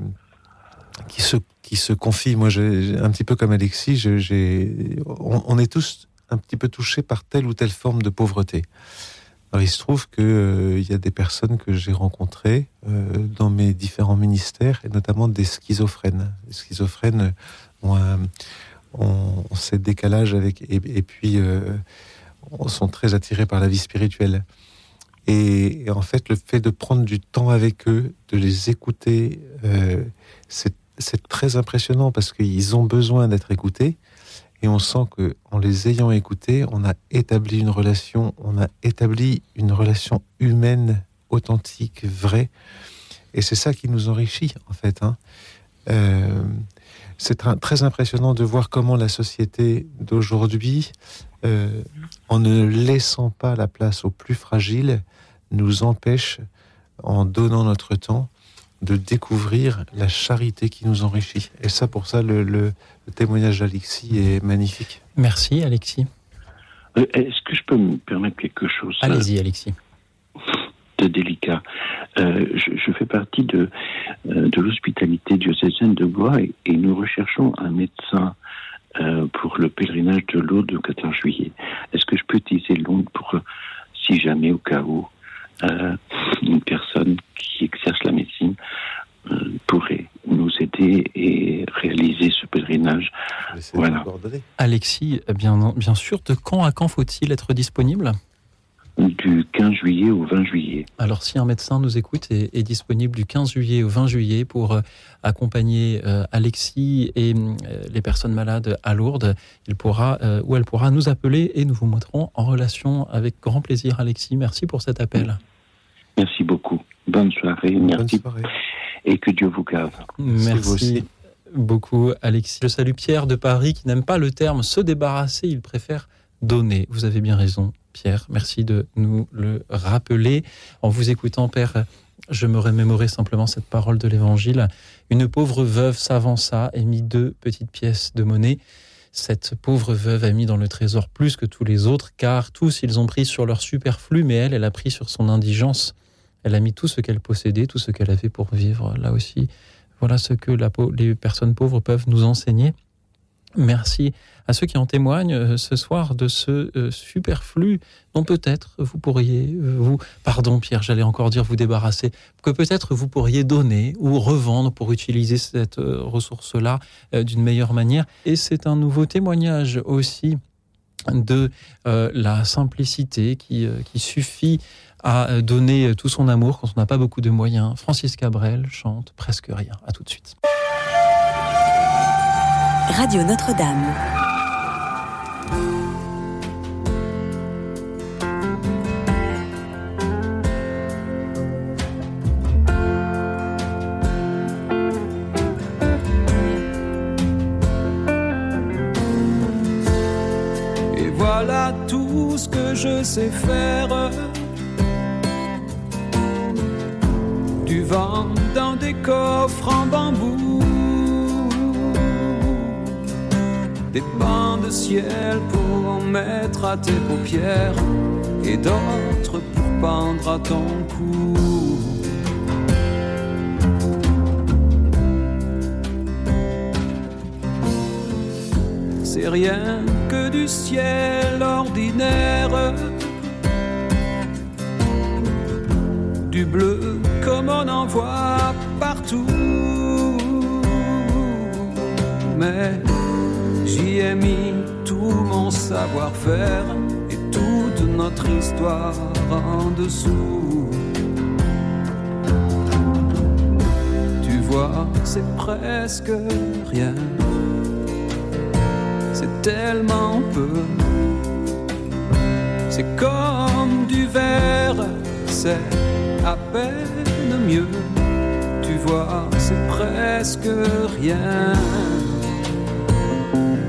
Speaker 2: qui se qui se confient. Moi, j'ai un petit peu comme Alexis, j'ai on, on est tous un petit peu touchés par telle ou telle forme de pauvreté. Alors, il se trouve que euh, y a des personnes que j'ai rencontrées euh, dans mes différents ministères, et notamment des schizophrènes. Les schizophrènes ont, ont- ont ces décalages avec, et, puis euh, sont très attirés par la vie spirituelle. Et, et en fait, le fait de prendre du temps avec eux, de les écouter, euh, c'est c'est très impressionnant parce qu'ils ont besoin d'être écoutés. Et on sent que, en les ayant écoutés, on a établi une relation, on a établi une relation humaine, authentique, vraie. Et c'est ça qui nous enrichit, en fait. hein. Euh, c'est très impressionnant de voir comment la société d'aujourd'hui, euh, en ne laissant pas la place aux plus fragiles, nous empêche, en donnant notre temps, de découvrir la charité qui nous enrichit. Et ça, pour ça, le, le- le témoignage d'Alexis est magnifique.
Speaker 1: Merci, Alexis.
Speaker 9: Euh, Est-ce que je peux me permettre quelque chose?
Speaker 1: Allez-y, Alexis.
Speaker 9: De délicat Euh, je, je fais partie de, euh, de l'hospitalité diocésaine de Blois et, et nous recherchons un médecin euh, pour le pèlerinage de Lourdes le 14 juillet. Est-ce que je peux utiliser Lourdes pour, si jamais au cas où, euh, une personne qui exerce la médecine euh, pourrait nous aider et réaliser ce pèlerinage? Voilà.
Speaker 1: Alexis, bien, bien sûr, de quand à quand faut-il être disponible?
Speaker 9: Du 15 juillet au 20 juillet.
Speaker 1: Alors, si un médecin nous écoute et est disponible du 15 juillet au 20 juillet pour euh, accompagner euh, Alexis et euh, les personnes malades à Lourdes, il pourra euh, ou elle pourra nous appeler et nous vous mettrons en relation avec grand plaisir. Alexis, merci pour cet appel.
Speaker 9: Merci beaucoup. Bonne soirée. Merci. Et que Dieu vous garde.
Speaker 1: Merci beaucoup, Alexis. Je salue Pierre de Paris qui n'aime pas le terme se débarrasser, il préfère donner. Vous avez bien raison, Pierre. Merci de nous le rappeler. En vous écoutant, Père, je me remémorais simplement cette parole de l'Évangile. Une pauvre veuve s'avança et mit deux petites pièces de monnaie. Cette pauvre veuve a mis dans le trésor plus que tous les autres, car tous ils ont pris sur leur superflu, mais elle, elle a pris sur son indigence. Elle a mis tout ce qu'elle possédait, tout ce qu'elle avait pour vivre. Là aussi, voilà ce que les personnes pauvres peuvent nous enseigner. Merci à ceux qui en témoignent euh, ce soir de ce euh, superflu dont peut-être vous pourriez, euh, vous, pardon Pierre, j'allais encore dire vous débarrasser, que peut-être vous pourriez donner ou revendre pour utiliser cette ressource-là d'une meilleure manière. Et c'est un nouveau témoignage aussi de la simplicité qui, qui suffit à donner tout son amour quand on n'a pas beaucoup de moyens. Francis Cabrel chante presque rien. À tout de suite.
Speaker 4: Radio Notre-Dame.
Speaker 10: Et voilà tout ce que je sais faire. Du vent dans des coffres en bambou des pains de ciel pour mettre à tes paupières et d'autres pour peindre à ton cou. C'est rien que du ciel ordinaire, du bleu comme on en voit partout. Mais J'y ai mis tout mon savoir-faire et toute notre histoire en dessous? Tu vois, c'est presque rien. C'est tellement peu. C'est comme du verre, c'est à peine mieux. Tu vois, c'est presque rien.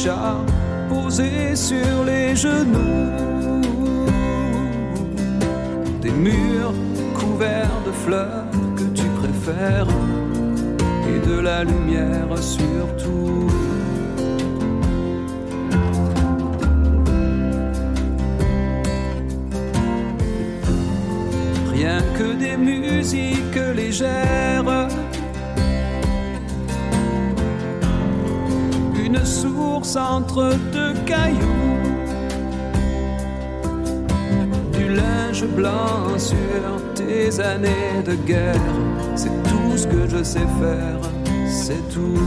Speaker 10: chats posés sur les genoux, des murs couverts de fleurs que tu préfères de la lumière surtout. Rien que des musiques légères. Source entre deux cailloux. Du linge blanc sur tes années de guerre. C'est tout ce que je sais faire c'est tout.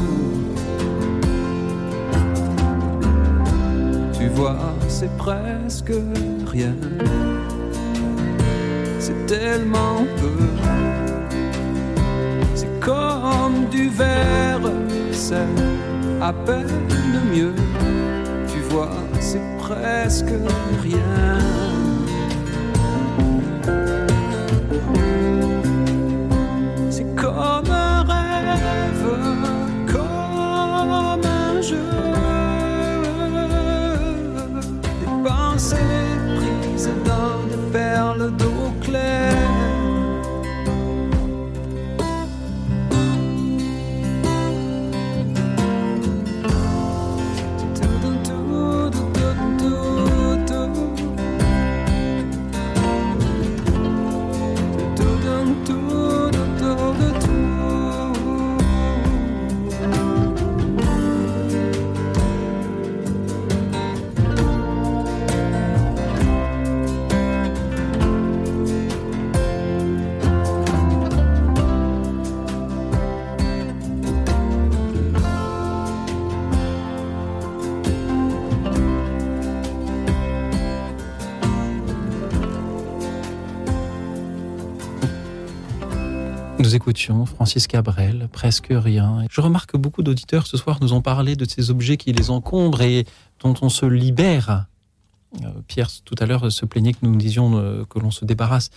Speaker 10: Tu vois, c'est presque rien. C'est tellement peu. C'est comme du verre, c'est à peine mieux. Tu vois, c'est presque rien.
Speaker 1: Écoutions Francis Cabrel, presque rien. Je remarque que beaucoup d'auditeurs ce soir nous ont parlé de ces objets qui les encombrent et dont on se libère. Euh, Pierre, tout à l'heure, se plaignait que nous disions euh, que l'on se débarrasse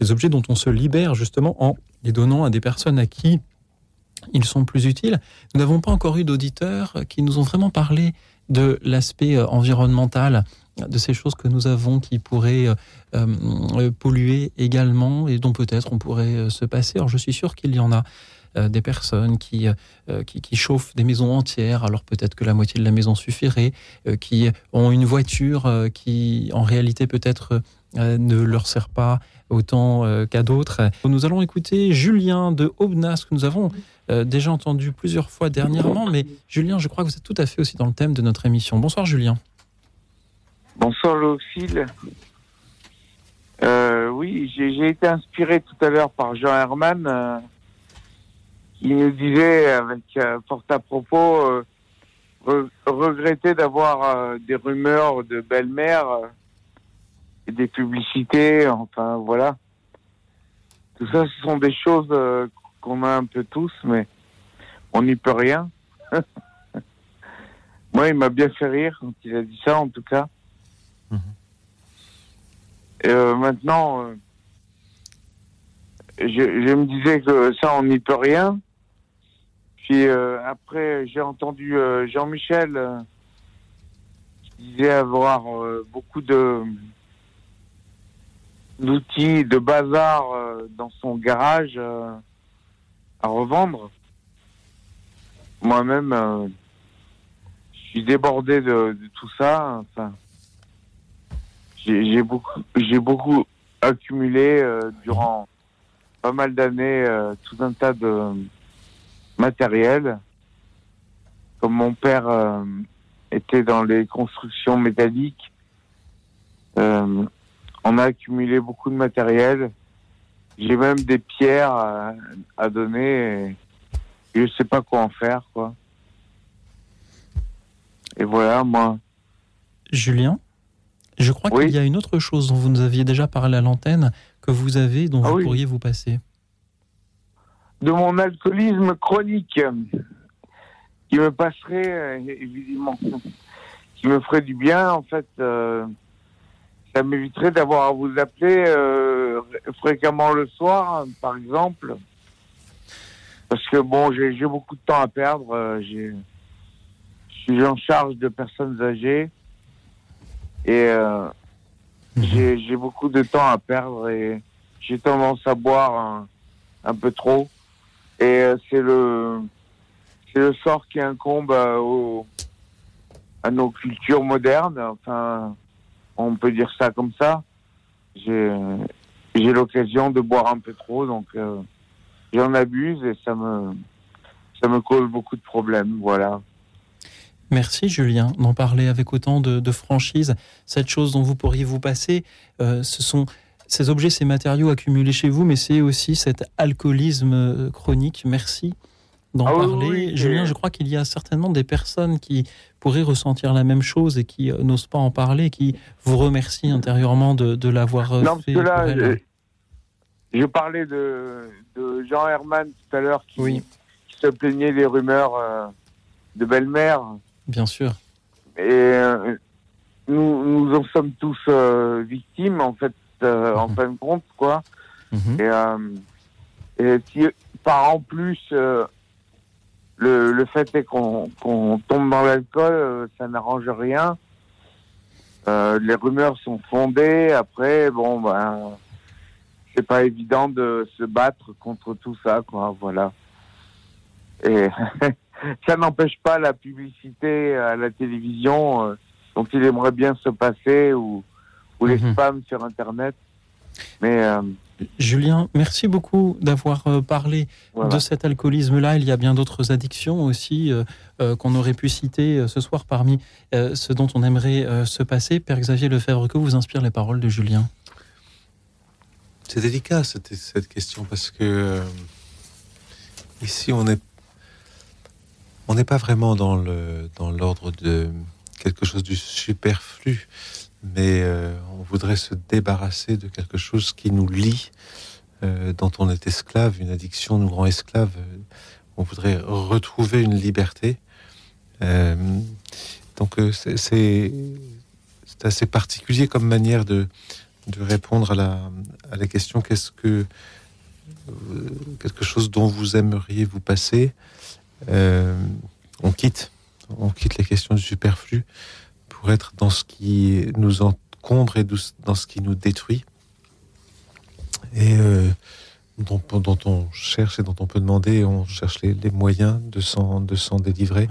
Speaker 1: des objets dont on se libère justement en les donnant à des personnes à qui ils sont plus utiles. Nous n'avons pas encore eu d'auditeurs qui nous ont vraiment parlé de l'aspect euh, environnemental de ces choses que nous avons qui pourraient euh, polluer également et dont peut-être on pourrait se passer. Alors je suis sûr qu'il y en a des personnes qui, qui, chauffent des maisons entières, alors peut-être que la moitié de la maison suffirait, qui ont une voiture qui en réalité peut-être ne leur sert pas autant euh, qu'à d'autres. Nous allons écouter Julien de Aubenas, que nous avons euh, déjà entendu plusieurs fois dernièrement. Mais Julien, je crois que vous êtes tout à fait aussi dans le thème de notre émission. Bonsoir Julien.
Speaker 11: Bonsoir Lauxil. Euh, oui, j'ai été inspiré tout à l'heure par Jean Herman, qui nous disait avec fort à propos regretter d'avoir des rumeurs de belle-mère des publicités, enfin voilà. Tout ça, ce sont des choses euh, qu'on a un peu tous, mais on n'y peut rien. Moi, il m'a bien fait rire quand il a dit ça, en tout cas. Et euh, maintenant, euh, je, me disais que ça, on n'y peut rien. Puis après, j'ai entendu Jean-Michel qui disait avoir beaucoup de d'outils de bazar euh, dans son garage euh, à revendre. Moi-même, euh, je suis débordé de, tout ça. J'ai beaucoup, beaucoup accumulé durant pas mal d'années tout un tas de matériel. Comme mon père était dans les constructions métalliques, on a accumulé beaucoup de matériel. J'ai même des pierres à, donner et, je sais pas quoi en faire, quoi. Et voilà, moi.
Speaker 1: Julien, je crois qu'il y a une autre chose dont vous nous aviez déjà parlé à l'antenne que vous avez, dont ah vous pourriez vous passer.
Speaker 11: De mon alcoolisme chronique, qui me passerait, euh, évidemment, qui me ferait du bien, en fait. Euh, ça m'éviterait d'avoir à vous appeler euh, fréquemment le soir, par exemple. Parce que bon, j'ai beaucoup de temps à perdre. Je suis en charge de personnes âgées et euh, mhm. j'ai beaucoup de temps à perdre et j'ai tendance à boire un, peu trop. Et c'est le c'est le sort qui incombe à nos cultures modernes. Enfin, on peut dire ça comme ça. J'ai l'occasion de boire un peu trop, donc euh, j'en abuse et ça me, ça me cause beaucoup de problèmes. Voilà.
Speaker 1: Merci Julien d'en parler avec autant de, franchise. Cette chose dont vous pourriez vous passer, euh, ce sont ces objets, ces matériaux accumulés chez vous, mais c'est aussi cet alcoolisme euh, chronique. Merci d'en ah parler. Julien, je crois qu'il y a certainement des personnes qui pourraient ressentir la même chose et qui euh, n'osent pas en parler, qui vous remercient intérieurement de, l'avoir euh, fait. Là,
Speaker 11: je, parlais de, Jean Herman tout à l'heure qui, se plaignait des rumeurs euh, de belle-mère.
Speaker 1: Bien sûr.
Speaker 11: Et nous, nous en sommes tous victimes, en fait, en mhm. fin de compte, quoi. Mhm. Et, et si, par en plus le, le fait est qu'on tombe dans l'alcool, euh, ça n'arrange rien. Euh, les rumeurs sont fondées. Après, bon, ben, c'est pas évident de se battre contre tout ça, quoi. Voilà. Et ça n'empêche pas la publicité à la télévision euh, dont il aimerait bien se passer ou, ou les mhm. spams sur Internet. Mais euh,
Speaker 1: Julien, merci beaucoup d'avoir euh, parlé de cet alcoolisme-là. Il y a bien d'autres addictions aussi euh, euh, qu'on aurait pu citer ce soir parmi ce dont on aimerait se passer. Père Xavier Lefebvre, que vous inspirent les paroles de Julien?
Speaker 2: C'est délicat cette, cette, question parce que ici on est on n'est pas vraiment dans le dans l'ordre de quelque chose du superflu mais euh, on voudrait se débarrasser de quelque chose qui nous lie, euh, dont on est esclave, une addiction nous rend esclave. On voudrait retrouver une liberté. Euh, donc c'est assez particulier comme manière de, de répondre à la, à la question qu'est-ce que quelque chose dont vous aimeriez vous passer, on quitte, on quitte les questions du superflu pour être dans ce qui nous encombre et dans ce qui nous détruit. Et dont, on cherche et dont on peut demander, on cherche les, moyens de s'en, de s'en délivrer.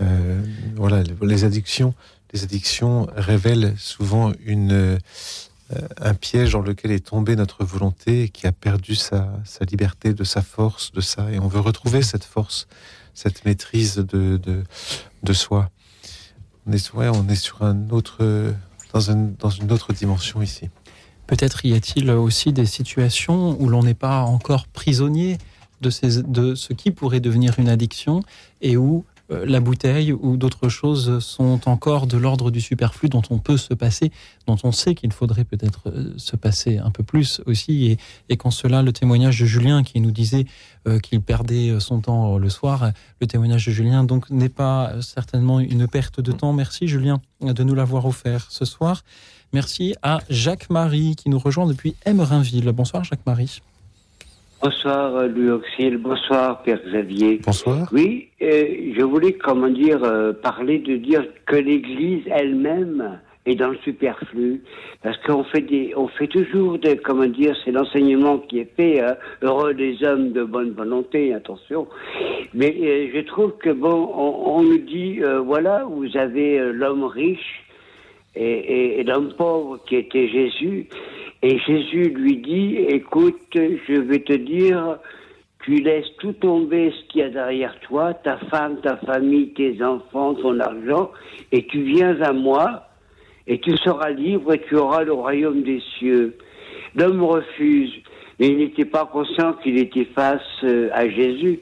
Speaker 2: Euh, voilà, les addictions, les addictions révèlent souvent une, euh, un piège dans lequel est tombée notre volonté et qui a perdu sa, liberté, de sa force, de ça. Et on veut retrouver cette force, cette maîtrise de, de, soi. On est, on est sur un autre, dans, un, dans une autre dimension ici.
Speaker 1: Peut-être y a-t-il aussi des situations où l'on n'est pas encore prisonnier de, ces, de ce qui pourrait devenir une addiction et où euh, la bouteille ou d'autres choses sont encore de l'ordre du superflu dont on peut se passer, dont on sait qu'il faudrait peut-être euh, se passer un peu plus aussi. Et, qu'en cela, le témoignage de Julien qui nous disait euh, qu'il perdait son temps le soir, le témoignage de Julien donc n'est pas certainement une perte de temps. Merci Julien de nous l'avoir offert ce soir. Merci à Jacques-Marie qui nous rejoint depuis Emerinville. Bonsoir Jacques-Marie.
Speaker 12: Bonsoir euh, Louis Auxil, bonsoir Pierre Xavier.
Speaker 2: Bonsoir.
Speaker 12: Oui, euh, je voulais comment dire euh, parler de dire que l'Église elle-même est dans le superflu parce qu'on fait des, on fait toujours des, comment dire, c'est l'enseignement qui est fait, hein, heureux des hommes de bonne volonté, attention. Mais je trouve que bon, on, on nous dit voilà, vous avez l'homme riche et, l'homme pauvre qui était Jésus. Et Jésus lui dit, écoute, je vais te dire, tu laisses tout tomber ce qu'il y a derrière toi, ta femme, ta famille, tes enfants, ton argent, et tu viens à moi, et tu seras libre et tu auras le royaume des cieux. L'homme refuse, mais il n'était pas conscient qu'il était face euh, à Jésus.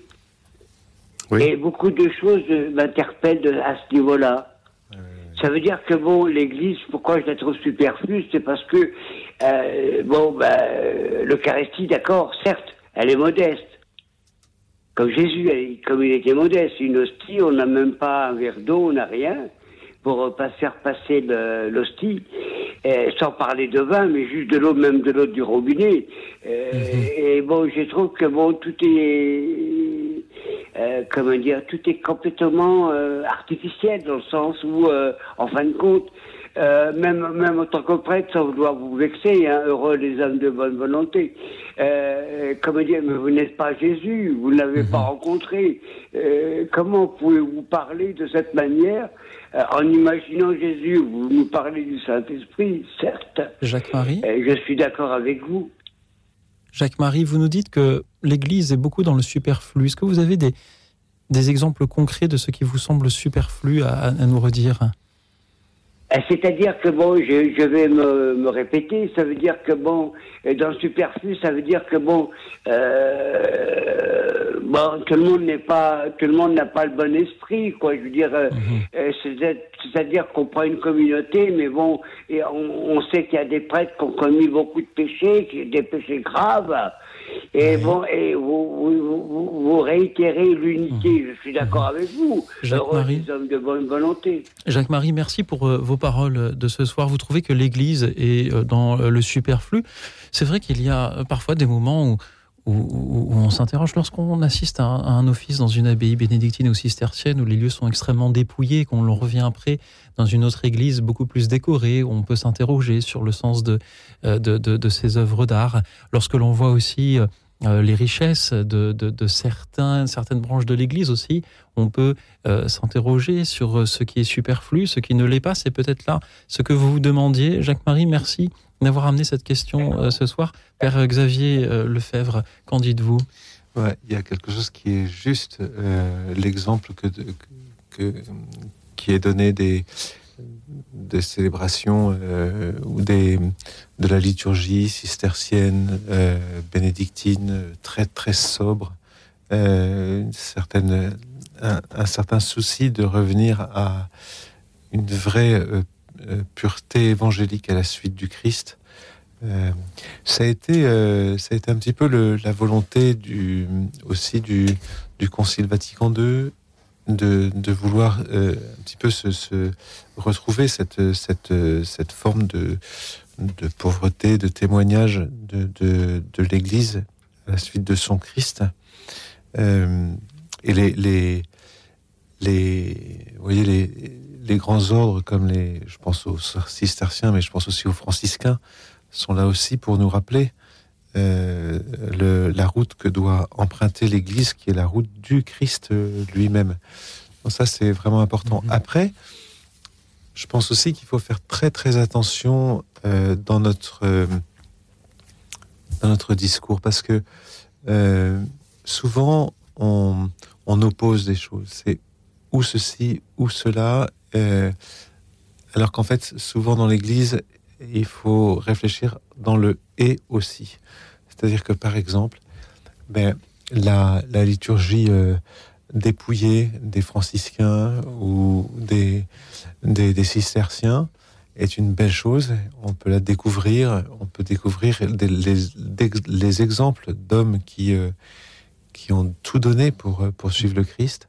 Speaker 12: Et beaucoup de choses m'interpellent à ce niveau-là. Ça veut dire que bon, l'Église, pourquoi je la trouve superflue, c'est parce que euh, bon, ben, l'Eucharistie, d'accord, certes, elle est modeste. Comme Jésus, comme il était modeste, une hostie, on n'a même pas un verre d'eau, on n'a rien pour pas faire passer l'hostie, sans parler de vin, mais juste de l'eau, même de l'eau du robinet. Euh, mhm. Et bon, je trouve que bon, tout est euh, comment dire, tout est complètement euh, artificiel dans le sens où, euh, en fin de compte, même, même en tant que prêtre, sans vouloir vous vexer, hein, heureux les hommes de bonne volonté. comment dire, mais vous n'êtes pas Jésus, vous ne l'avez pas mhm. rencontré. comment pouvez-vous parler de cette manière en imaginant Jésus? Vous nous parlez du Saint-Esprit, certes.
Speaker 1: Jacques-Marie
Speaker 12: Je suis d'accord avec vous.
Speaker 1: Jacques-Marie, vous nous dites que l'Église est beaucoup dans le superflu. Est-ce que vous avez des, des exemples concrets de ce qui vous semble superflu à nous redire?
Speaker 12: euh, c'est-à-dire que bon, je, je vais me, me, répéter, ça veut dire que bon, dans le superflu, ça veut dire que bon, euh, bon, tout le monde n'est pas, tout le monde n'a pas le bon esprit, quoi. Je veux dire, euh, mhm. euh c'est-à-dire qu'on prend une communauté, mais bon, et on, on sait qu'il y a des prêtres qui ont commis beaucoup de péchés, des péchés graves. Et bon, et vous, vous, vous, réitérez l'unité. Mhm. Je suis d'accord avec vous.
Speaker 1: Jacques-Marie.
Speaker 12: hommes de bonne volonté.
Speaker 1: Jacques-Marie, merci pour euh, vos paroles de ce soir. Vous trouvez que l'Église est euh, dans euh, le superflu. C'est vrai qu'il y a parfois des moments où où, on s'interroge lorsqu'on assiste à un, office dans une abbaye bénédictine ou cistercienne où les lieux sont extrêmement dépouillés, qu'on revient après dans une autre église beaucoup plus décorée, où on peut s'interroger sur le sens de, euh, ces œuvres d'art. Lorsque l'on voit aussi euh, les richesses de, certaines branches de l'Église aussi, on peut euh, s'interroger sur ce qui est superflu, ce qui ne l'est pas. C'est peut-être là ce que vous vous demandiez. Jacques-Marie, merci d'avoir amené cette question euh, ce soir. Père Xavier euh, Lefebvre, qu'en dites-vous?
Speaker 2: Il y a quelque chose qui est juste. Euh, l'exemple que, qui est donné des, des célébrations ou des, de la liturgie cistercienne, bénédictine, très très sobre, une certaine, un, un, certain souci de revenir à une vraie euh, pureté évangélique à la suite du Christ. Euh, ça a été, euh, ça a été un petit peu la volonté du, aussi du, du Concile Vatican II de, de vouloir un petit peu se, retrouver cette, cette, cette forme de, de pauvreté, de témoignage de, de, l'Église à la suite de son Christ. Euh, et les, les, les, vous voyez, les, les grands ordres comme les, je pense aux cisterciens, mais je pense aussi aux franciscains, sont là aussi pour nous rappeler euh, le, la route que doit emprunter l'Église, qui est la route du Christ euh, lui-même. Donc ça, c'est vraiment important.
Speaker 1: Mhm.
Speaker 2: Après, je pense aussi qu'il faut faire très très attention euh, dans notre euh, dans notre discours parce que euh, souvent on, on oppose des choses. C'est ou ceci ou cela, euh, alors qu'en fait souvent dans l'Église il faut réfléchir dans le et aussi. C'est-à-dire que par exemple, ben, la, liturgie euh, dépouillée des franciscains ou des, cisterciens est une belle chose. On peut la découvrir, on peut découvrir les, exemples d'hommes qui, euh, qui ont tout donné pour, pour suivre le Christ.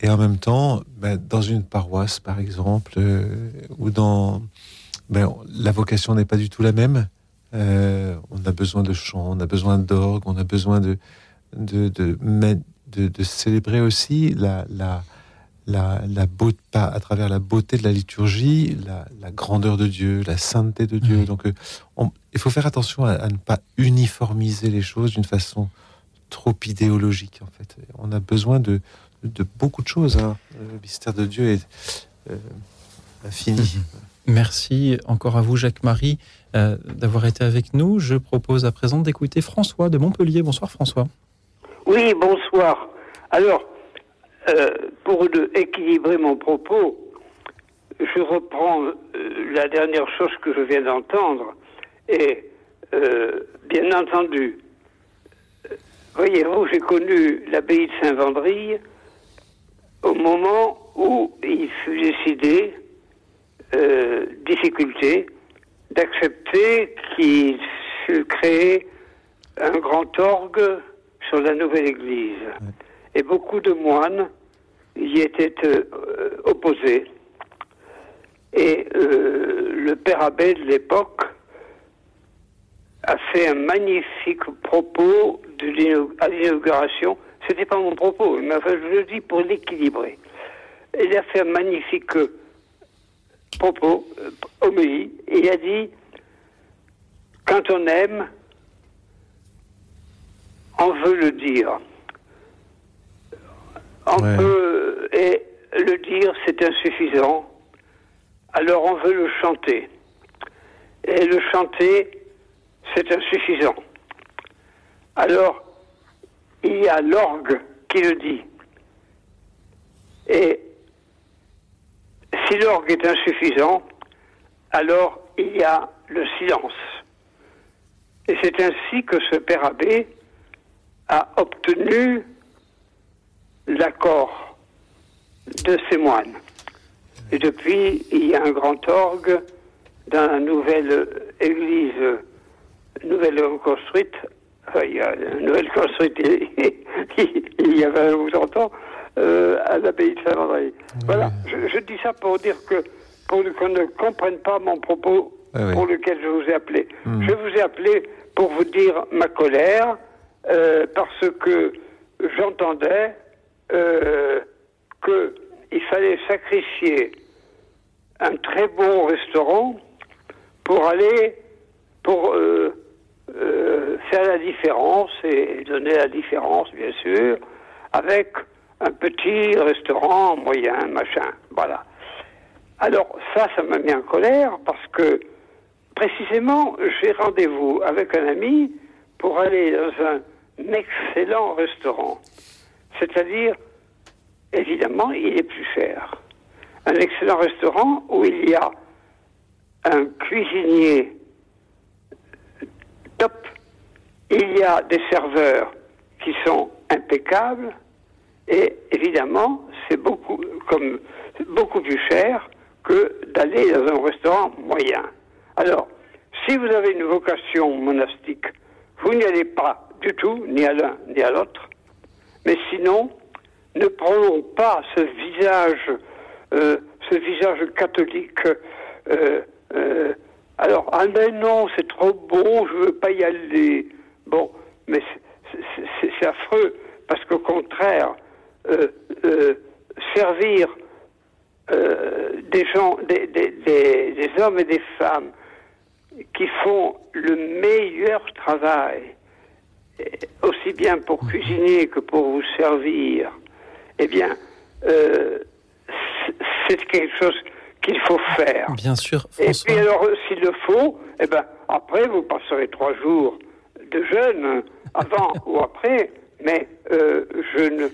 Speaker 2: Et en même temps, ben, dans une paroisse, par exemple, euh, ou dans... Ben, la vocation n'est pas du tout la même. Euh, on a besoin de chant, on a besoin d'orgue, on a besoin de, de, de, mettre- de, de célébrer aussi la, la, la, la beauté, pas à travers la beauté de la liturgie, la, la grandeur de Dieu, la sainteté de Dieu. Donc, euh, on- il faut faire attention à, à ne pas uniformiser les choses d'une façon trop idéologique. En fait, on a besoin de, de beaucoup de choses. hein. Le mystère de Dieu est euh, infini.
Speaker 1: Merci encore à vous, Jacques-Marie, euh, d'avoir été avec nous. Je propose à présent d'écouter François de Montpellier. Bonsoir François.
Speaker 13: Oui, bonsoir. Alors, euh, pour de- équilibrer mon propos, je reprends euh, la dernière chose que je viens d'entendre. Et, euh, bien entendu, voyez-vous, j'ai connu l'abbaye de Saint-Vendry au moment où il fut décidé, euh, difficulté, d'accepter qu'il fût créé un grand orgue sur la nouvelle église. Et beaucoup de moines y étaient euh, opposés. Et euh, le père abbé de l'époque a fait un magnifique propos de à l'inauguration. C'était pas mon propos, mais enfin, je le dis pour l'équilibrer. Il a fait un magnifique euh, propos, euh, homélie, il a dit quand on aime, on veut le dire. On
Speaker 2: Ouais.
Speaker 13: peut et le dire, c'est insuffisant. Alors on veut le chanter. Et le chanter, c'est insuffisant. Alors, il y a l'orgue qui le dit. Et si l'orgue est insuffisant, alors il y a le silence. Et c'est ainsi que ce père abbé a obtenu l'accord de ses moines. Et depuis, il y a un grand orgue dans la nouvelle église, nouvelle construite. Il y a une nouvelle construite il y a 20 ou 30 ans euh, à l'abbaye de Saint-André. Voilà, je, je dis ça pour dire que, pour qu'on ne comprenne pas mon propos
Speaker 2: Ah oui.
Speaker 13: pour lequel je vous ai appelé.
Speaker 2: Hmm.
Speaker 13: Je vous ai appelé pour vous dire ma colère, euh, parce que j'entendais euh, qu'il fallait sacrifier un très bon restaurant pour aller, pour euh, euh, faire la différence et donner la différence, bien sûr, avec un petit restaurant moyen, machin. Voilà. Alors, ça, ça m'a mis en colère parce que, précisément, j'ai rendez-vous avec un ami pour aller dans un excellent restaurant. C'est-à-dire, évidemment, il est plus cher. Un excellent restaurant où il y a un cuisinier il y a des serveurs qui sont impeccables, et évidemment, c'est beaucoup, comme, beaucoup plus cher que d'aller dans un restaurant moyen. Alors, si vous avez une vocation monastique, vous n'y allez pas du tout, ni à l'un ni à l'autre. Mais sinon, ne prenons pas ce visage, euh, ce visage catholique. euh, euh, alors, ah ben non, c'est trop bon, je veux pas y aller. Bon, mais c'est affreux, parce qu'au contraire, euh, euh, servir euh, des gens, des, des, des, des hommes et des femmes qui font le meilleur travail, eh, aussi bien pour cuisiner que pour vous servir, eh bien, c'est quelque chose qu'il faut faire.
Speaker 1: Bien sûr,
Speaker 13: Et puis alors, s'il le faut, eh ben, après, vous passerez trois jours de jeûne, avant ou après, mais euh, je, ne, euh,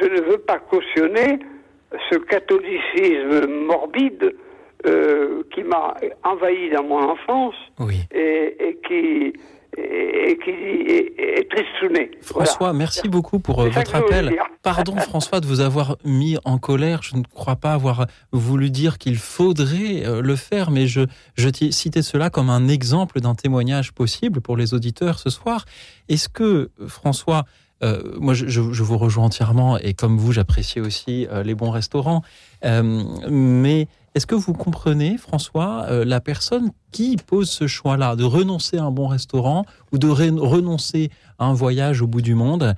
Speaker 13: je ne veux pas cautionner ce catholicisme morbide euh, qui m'a envahi dans mon enfance et, et qui, et, et qui est, est tristouné.
Speaker 1: François, merci beaucoup pour euh, votre appel. Pardon François de vous avoir mis en colère. Je ne crois pas avoir voulu dire qu'il faudrait euh, le faire, mais je, je t'ai cité cela comme un exemple d'un témoignage possible pour les auditeurs ce soir. Est-ce que François, euh, moi je, vous rejoins entièrement et comme vous j'apprécie aussi euh, les bons restaurants, Euh, mais est-ce que vous comprenez François la personne qui pose ce choix-là de renoncer à un bon restaurant ou de re- renoncer à un voyage au bout du monde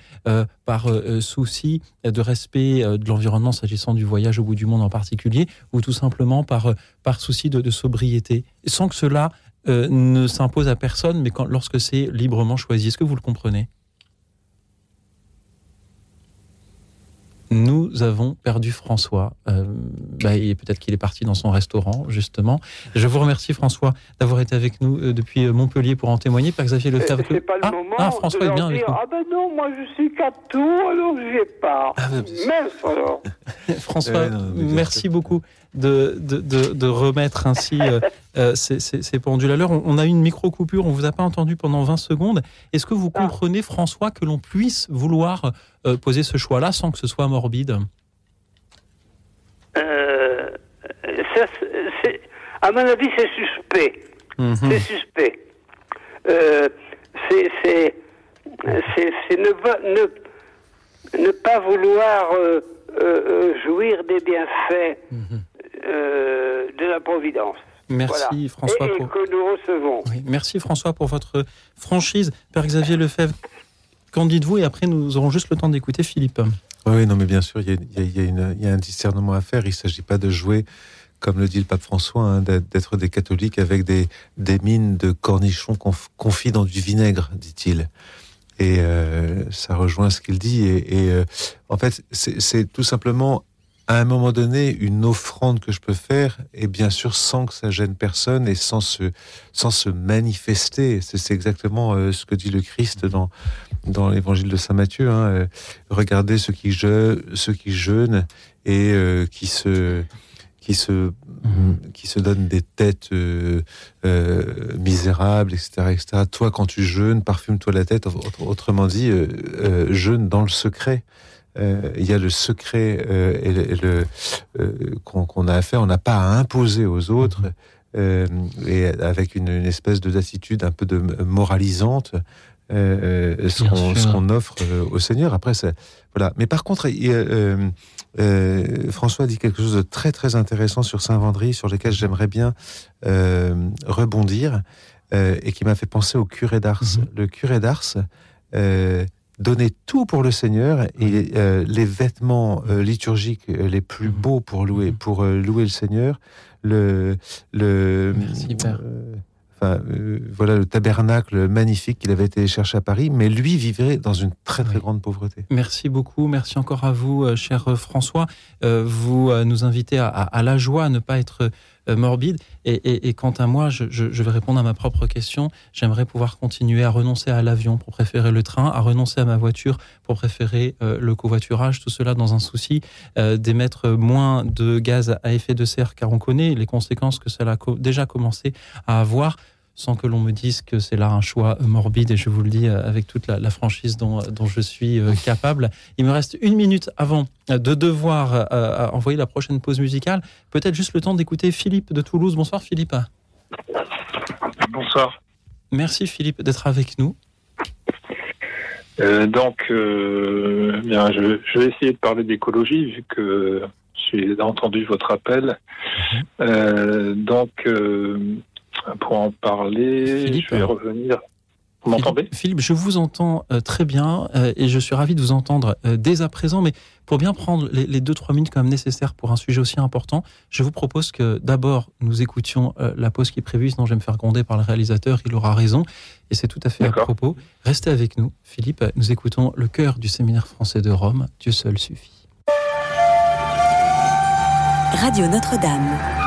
Speaker 1: par souci de respect de l'environnement s'agissant du voyage au bout du monde en particulier ou tout simplement par, par souci de, sobriété? Sans que cela ne s'impose à personne mais lorsque c'est librement choisi. Est-ce que vous le comprenez? Nous avons perdu François. Euh, bah, peut-être qu'il est parti dans son restaurant, justement. Je vous remercie, François, d'avoir été avec nous euh, depuis Montpellier pour en témoigner. Père Xavier
Speaker 13: Et
Speaker 1: Lefebvre.
Speaker 13: C'est pas le
Speaker 1: ah,
Speaker 13: moment
Speaker 1: ah, François
Speaker 13: de
Speaker 1: est bien avec
Speaker 13: dire
Speaker 1: nous.
Speaker 13: Ah ben non, moi je suis cato, alors j'y ai pas.
Speaker 1: Ah,
Speaker 13: Mince alors.
Speaker 1: François,
Speaker 13: non,
Speaker 1: merci beaucoup de, de, de, de remettre ainsi euh, euh, ces, ces- ces pendules à l'heure. On, on a eu une micro-coupure, on ne vous a pas entendu pendant 20 secondes. Est-ce que vous
Speaker 13: Ah.
Speaker 1: comprenez, François, que l'on puisse vouloir euh, poser ce choix-là sans que ce soit morbide?
Speaker 13: Euh, ça, à mon avis, c'est suspect.
Speaker 1: Mhm.
Speaker 13: C'est suspect. C'est ne, pas- ne, ne pas vouloir jouir des bienfaits euh, de la Providence.
Speaker 1: Merci,
Speaker 13: Voilà.
Speaker 1: François,
Speaker 13: Et, et
Speaker 1: pour-
Speaker 13: que nous recevons.
Speaker 1: Oui, Merci François pour votre franchise. Père Xavier Lefebvre, qu'en dites-vous? Et après, nous aurons juste le temps d'écouter Philippe.
Speaker 2: Oui, non, mais bien sûr, il y a, il y a- il y a une- il y a un discernement à faire. Il ne s'agit pas de jouer, comme le dit le pape François, hein, d'être des catholiques avec des, des mines de cornichons conf- confits dans du vinaigre, dit-il. Et euh, ça rejoint ce qu'il dit. Et, et, euh, en fait, c'est tout simplement, à un moment donné, une offrande que je peux faire, et bien sûr sans que ça gêne personne et sans se, sans se manifester. C'est exactement euh, ce que dit le Christ dans, dans l'évangile de Saint Matthieu. Hein, euh, regardez ceux qui, je, ceux qui jeûnent et euh, qui se qui se qui se donnent des têtes misérables, etc., etc. Toi, quand tu jeûnes, parfume-toi la tête. Autre- Autrement dit, jeûne dans le secret. Euh, Il y a le secret euh, et le, et le, euh, qu'on a à faire. On n'a pas à imposer aux autres. et avec une, une espèce de d'attitude un peu de moralisante euh, ce qu'on offre euh, au Seigneur. Après, voilà. Mais par contre, il euh, François dit quelque chose de très très intéressant sur Saint Vendry, sur lequel j'aimerais bien rebondir et qui m'a fait penser au curé d'Ars. Le curé d'Ars donnait tout pour le Seigneur et euh, les vêtements euh, liturgiques euh, les plus beaux pour louer pour euh, louer le Seigneur. Le le Enfin, voilà le tabernacle magnifique qu'il avait été chercher à Paris, mais lui vivait dans une très très grande pauvreté.
Speaker 1: Merci beaucoup. Merci encore à vous, cher François. Vous nous invitez à, à- à la joie, à ne pas être morbide. Et, et- et quant à moi, je, je- je vais répondre à ma propre question. J'aimerais pouvoir continuer à renoncer à l'avion pour préférer le train, à renoncer à ma voiture pour préférer euh, le covoiturage. Tout cela dans un souci euh, d'émettre moins de gaz à effet de serre, car on connaît les conséquences que cela a déjà commencé à avoir sans que l'on me dise que c'est là un choix morbide, et je vous le dis euh, avec toute la, la franchise dont, dont je suis euh, capable. Il me reste une minute avant euh, de devoir euh, euh, envoyer la prochaine pause musicale. Peut-être juste le temps d'écouter Philippe de Toulouse. Bonsoir Philippe.
Speaker 14: Bonsoir.
Speaker 1: Merci Philippe d'être avec nous.
Speaker 14: Euh, donc, euh, bien, je, je vais essayer de parler d'écologie vu que j'ai entendu votre appel. Euh, donc, euh, pour en parler, je vais revenir. Vous m'entendez?
Speaker 1: Philippe, je vous entends euh, très bien euh, et je suis ravi de vous entendre euh, dès à présent. Mais pour bien prendre les, les deux, trois minutes quand même nécessaires pour un sujet aussi important, je vous propose que d'abord nous écoutions euh, la pause qui est prévue, sinon je vais me faire gronder par le réalisateur, il aura raison. Et c'est tout à fait à propos. Restez avec nous, Philippe. Nous écoutons le chœur du séminaire français de Rome, Dieu seul suffit.
Speaker 4: Radio Notre-Dame.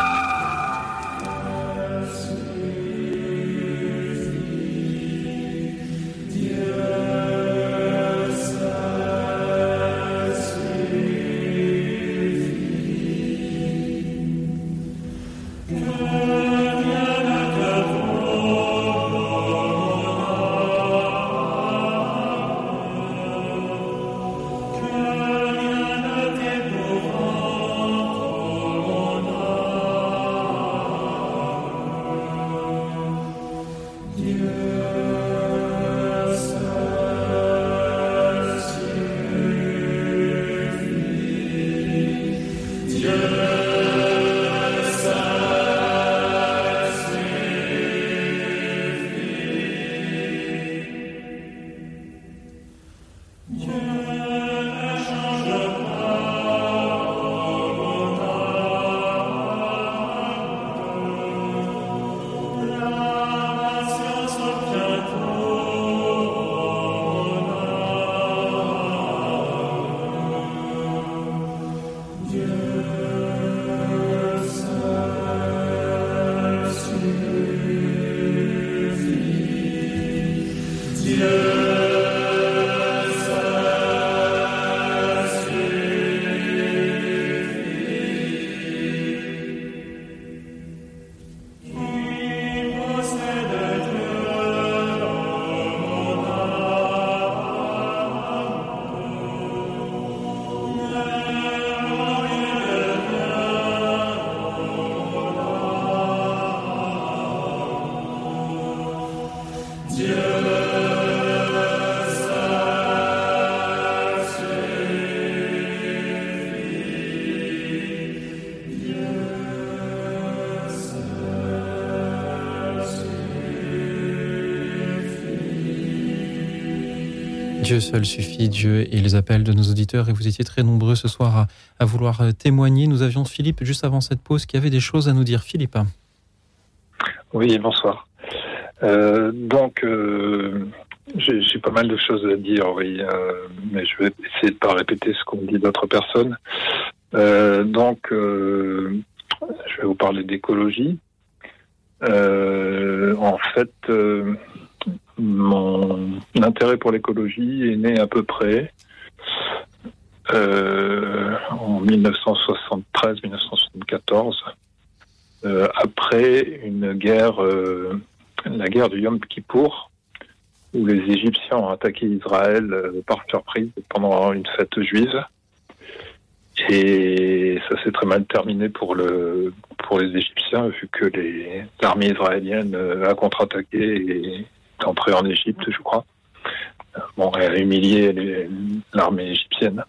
Speaker 1: Dieu seul suffit, Dieu et les appels de nos auditeurs. Et vous étiez très nombreux ce soir à, vouloir euh, témoigner. Nous avions Philippe juste avant cette pause qui avait des choses à nous dire. Philippe.
Speaker 14: Oui, bonsoir. Euh, donc, euh, j'ai pas mal de choses à dire, oui, mais je vais essayer de pas répéter ce qu'ont dit d'autres personnes. Donc, je vais vous parler d'écologie. En fait, mon intérêt pour l'écologie est né à peu près euh, en 1973-1974, euh, après une guerre, euh, la guerre du Yom Kippour, où les Égyptiens ont attaqué Israël par surprise pendant une fête juive. Et ça s'est très mal terminé pour le les Égyptiens, vu que les l'armée israélienne euh, a contre-attaqué entrée en Égypte, je crois. Bon, elle a humilié l'armée égyptienne.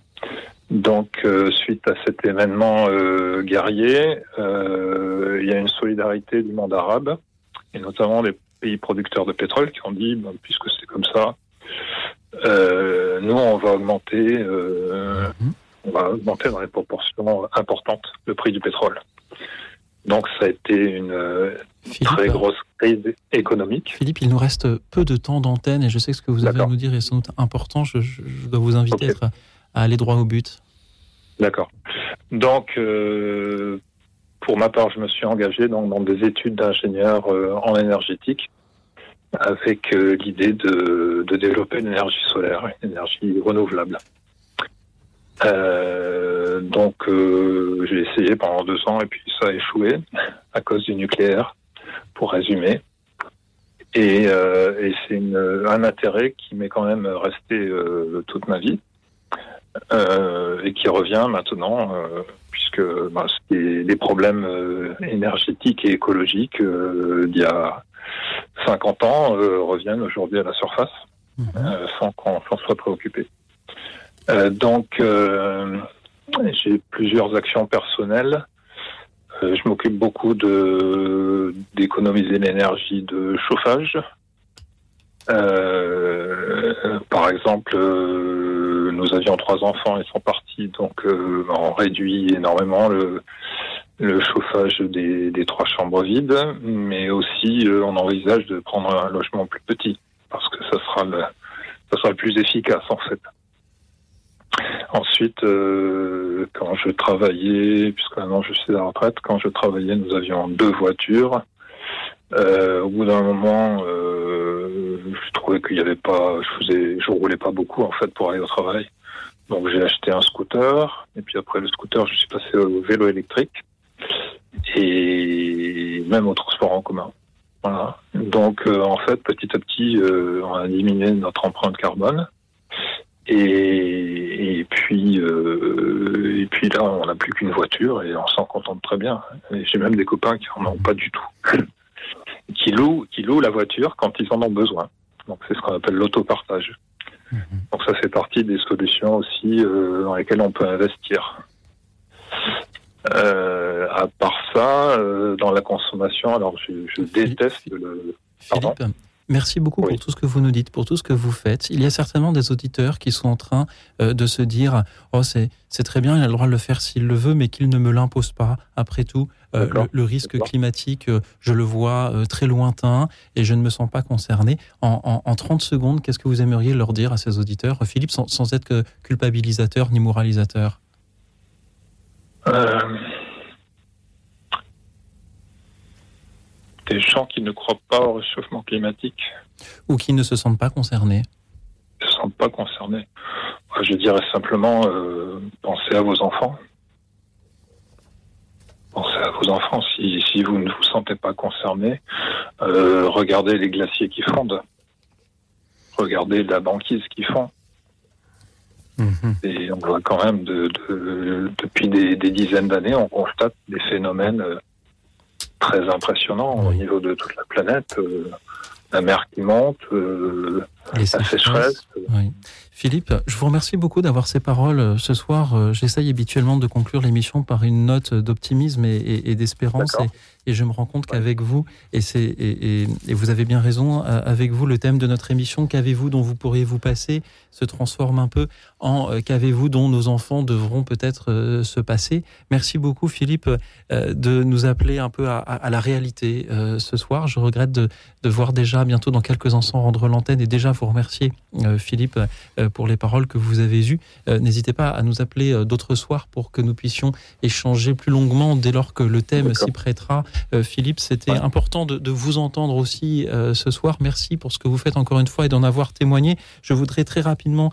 Speaker 14: Donc, euh, suite à cet événement euh, guerrier, euh, il y a une solidarité du monde arabe, et notamment les pays producteurs de pétrole qui ont dit, ben, puisque c'est comme ça, euh, nous, on va augmenter, euh, on va augmenter dans les proportions importantes le prix du pétrole. Donc, ça a été une euh, très grosse crise économique.
Speaker 1: Philippe, il nous reste peu de temps d'antenne et je sais que ce que vous avez à nous dire est sans doute important. Je, je- je dois vous inviter à, aller droit au but.
Speaker 14: D'accord. Donc, euh, pour ma part, je me suis engagé dans des études d'ingénieur euh, en énergétique avec euh, l'idée de, de développer une énergie solaire, une énergie renouvelable. Euh, donc, euh, j'ai essayé pendant deux ans et puis ça a échoué à cause du nucléaire, pour résumer. Et, euh, et c'est une- un intérêt qui m'est quand même resté euh, toute ma vie euh, et qui revient maintenant, euh, puisque bah, c'est- les problèmes énergétiques et écologiques euh, d'il y a 50 ans euh, reviennent aujourd'hui à la surface euh, sans qu'on s'en soit préoccupé. Euh, donc, euh, j'ai plusieurs actions personnelles. Euh, je m'occupe beaucoup de d'économiser l'énergie de chauffage. Euh, par exemple, euh, nous avions trois enfants, ils sont partis, donc euh, on réduit énormément le, le chauffage des, des trois chambres vides, mais aussi on envisage de prendre un logement plus petit, parce que ça sera le, ça sera le plus efficace en fait. Ensuite, euh, quand je travaillais, puisque maintenant je suis à la retraite, quand je travaillais, nous avions deux voitures. Euh, au bout d'un moment, euh, je trouvais qu'il n'y avait pas, je faisais, je roulais pas beaucoup en fait pour aller au travail. Donc j'ai acheté un scooter et puis après le scooter, je suis passé au vélo électrique et même au transport en commun. Voilà. Donc euh, en fait, petit à petit, euh, on a diminué notre empreinte carbone. Et, et puis euh, et puis là, on n'a plus qu'une voiture et on s'en contente très bien. J'ai même des copains qui en ont pas du tout, qui louent qui louent la voiture quand ils en ont besoin. Donc c'est ce qu'on appelle l'autopartage. Donc ça fait partie des solutions aussi euh, dans lesquelles on peut investir. Euh, à part ça, euh, dans la consommation, alors je, je déteste le. Pardon
Speaker 1: Philippe, merci beaucoup pour tout ce que vous nous dites, pour tout ce que vous faites. Il y a certainement des auditeurs qui sont en train euh, de se dire Oh, c'est c'est très bien, il a le droit de le faire s'il le veut, mais qu'il ne me l'impose pas. Après tout, euh, le, risque
Speaker 14: D'accord.
Speaker 1: climatique, euh, je le vois euh, très lointain et je ne me sens pas concerné. En, en, en 30 secondes, qu'est-ce que vous aimeriez leur dire à ces auditeurs, Philippe, sans, sans être que culpabilisateur ni moralisateur
Speaker 14: Euh, des gens qui ne croient pas au réchauffement climatique
Speaker 1: Ou qui ne se sentent pas concernés
Speaker 14: ne se sentent pas concernés. Moi, Je dirais simplement, euh, pensez à vos enfants. Pensez à vos enfants. Si, si vous ne vous sentez pas concerné, euh, regardez les glaciers qui fondent. Regardez la banquise qui fond. Et on voit quand même, de, de- depuis des, des dizaines d'années, on constate des phénomènes très impressionnants au niveau de toute la planète. euh, la mer qui monte, euh,
Speaker 1: Les. Oui. Philippe, je vous remercie beaucoup d'avoir ces paroles euh, ce soir. Euh, J'essaye habituellement de conclure l'émission par une note d'optimisme et, et- et d'espérance. Et, et je me rends compte qu'avec vous, et, vous avez bien raison, euh, avec vous, le thème de notre émission, qu'avez-vous dont vous pourriez vous passer, se transforme un peu en euh, qu'avez-vous dont nos enfants devront peut-être euh, se passer. Merci beaucoup, Philippe, euh, de nous appeler un peu à, à- à la réalité ce soir. Je regrette de, de voir déjà bientôt dans quelques instants rendre l'antenne et déjà vous remercier, euh, Philippe, euh, pour les paroles que vous avez eues. Euh, N'hésitez pas à nous appeler d'autres soirs pour que nous puissions échanger plus longuement dès lors que le thème s'y prêtera. Philippe, c'était important de, de vous entendre aussi ce soir. Merci pour ce que vous faites encore une fois et d'en avoir témoigné. Je voudrais très rapidement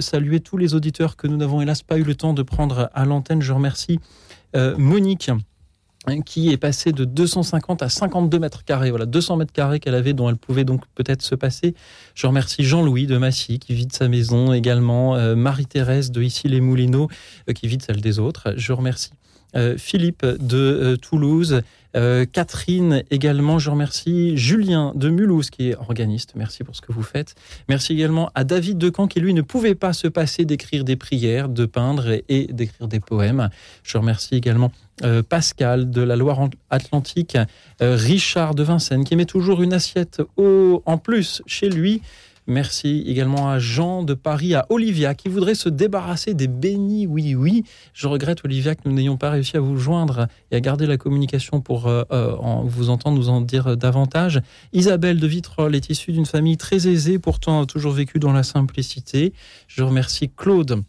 Speaker 1: saluer tous les auditeurs que nous n'avons hélas pas eu le temps de prendre à l'antenne. Je remercie Monique qui est passée de 250 à 52 mètres carrés. Voilà, 200 mètres carrés qu'elle avait, dont elle pouvait donc peut-être se passer. Je remercie Jean-Louis de Massy, qui vide sa maison également. euh, Marie-Thérèse de Ici-les-Moulineaux, euh, qui vide celle des autres. Je remercie euh, Philippe de Toulouse. Euh, Catherine également, je remercie Julien de Mulhouse qui est organiste, merci pour ce que vous faites. Merci également à David Decamp qui lui ne pouvait pas se passer d'écrire des prières, de peindre et, d'écrire des poèmes. Je remercie également euh, Pascal de la Loire-Atlantique, euh, Richard de Vincennes qui met toujours une assiette en plus chez lui. Merci également à Jean de Paris, à Olivia qui voudrait se débarrasser des bénis. Oui, oui. Je regrette, Olivia, que nous n'ayons pas réussi à vous joindre et à garder la communication pour euh, euh, vous entendre nous en dire euh, davantage. Isabelle de Vitrolles est issue d'une famille très aisée, pourtant toujours vécu dans la simplicité. Je remercie Claude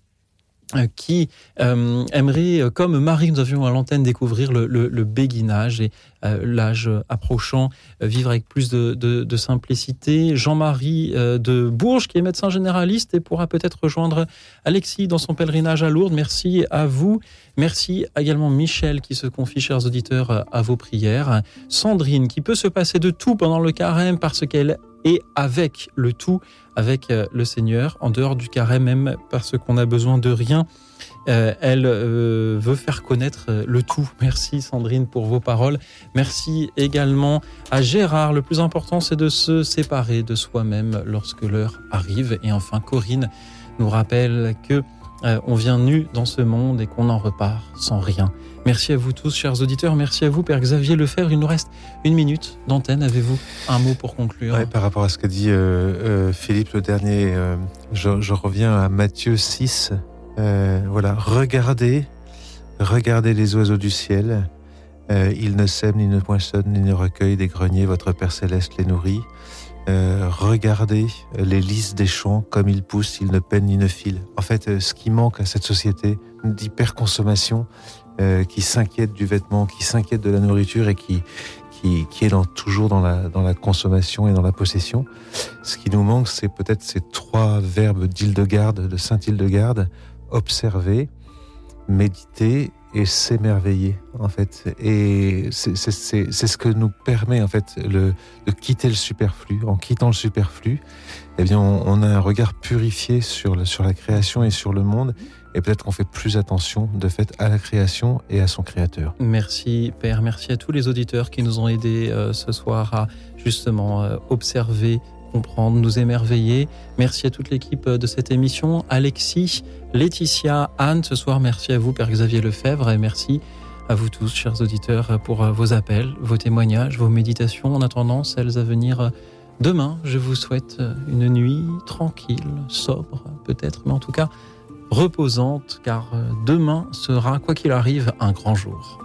Speaker 1: qui euh, aimerait, euh, comme Marie, nous avions à l'antenne découvrir le, béguinage et euh, l'âge approchant, euh, vivre avec plus de, de, simplicité. Jean-Marie euh, de Bourges, qui est médecin généraliste et pourra peut-être rejoindre Alexis dans son pèlerinage à Lourdes. Merci à vous. Merci également Michel qui se confie, chers auditeurs, à vos prières. Sandrine qui peut se passer de tout pendant le carême parce qu'elle est avec le tout, avec euh, le Seigneur, en dehors du carême même parce qu'on a besoin de rien. Euh, elle euh, veut faire connaître le tout. Merci Sandrine pour vos paroles. Merci également à Gérard. Le plus important, c'est de se séparer de soi-même lorsque l'heure arrive. Et enfin, Corinne nous rappelle que euh, on vient nu dans ce monde et qu'on en repart sans rien. Merci à vous tous, chers auditeurs. Merci à vous, Père Xavier Lefebvre. Il nous reste une minute d'antenne. Avez-vous un mot pour conclure
Speaker 2: Ouais, Par rapport à ce qu'a dit euh, euh, Philippe le dernier, je, reviens à Matthieu 6. Euh, voilà, regardez, regardez les oiseaux du ciel. Ils ne sèment, ni ne poinçonnent, ni ne recueillent des greniers. Votre Père céleste les nourrit. Euh, regardez les lys des champs, comme ils poussent, ils ne peinent ni ne filent. En fait, euh, ce qui manque à cette société d'hyperconsommation, euh, qui s'inquiète du vêtement, qui s'inquiète de la nourriture et qui, qui, est toujours dans la, dans la consommation et dans la possession. Ce qui nous manque, c'est peut-être ces trois verbes d'Hildegarde, de Saint Hildegarde, observer, méditer et s'émerveiller, en fait. Et c'est ce que nous permet, en fait, le, de quitter le superflu. En quittant le superflu, eh bien, on, on a un regard purifié sur, le- sur la création et sur le monde. Et peut-être qu'on fait plus attention, de fait, à la création et à son créateur.
Speaker 1: Merci Père, merci à tous les auditeurs qui nous ont aidés euh, ce soir à justement euh, observer, comprendre, nous émerveiller. Merci à toute l'équipe de cette émission, Alexis, Laetitia, Anne. Ce soir, merci à vous Père Xavier Lefebvre et merci à vous tous, chers auditeurs, pour euh, vos appels, vos témoignages, vos méditations. En attendant celles à venir euh, demain, je vous souhaite euh, une nuit tranquille, sobre peut-être, mais en tout cas reposante, car demain sera, quoi qu'il arrive, un grand jour.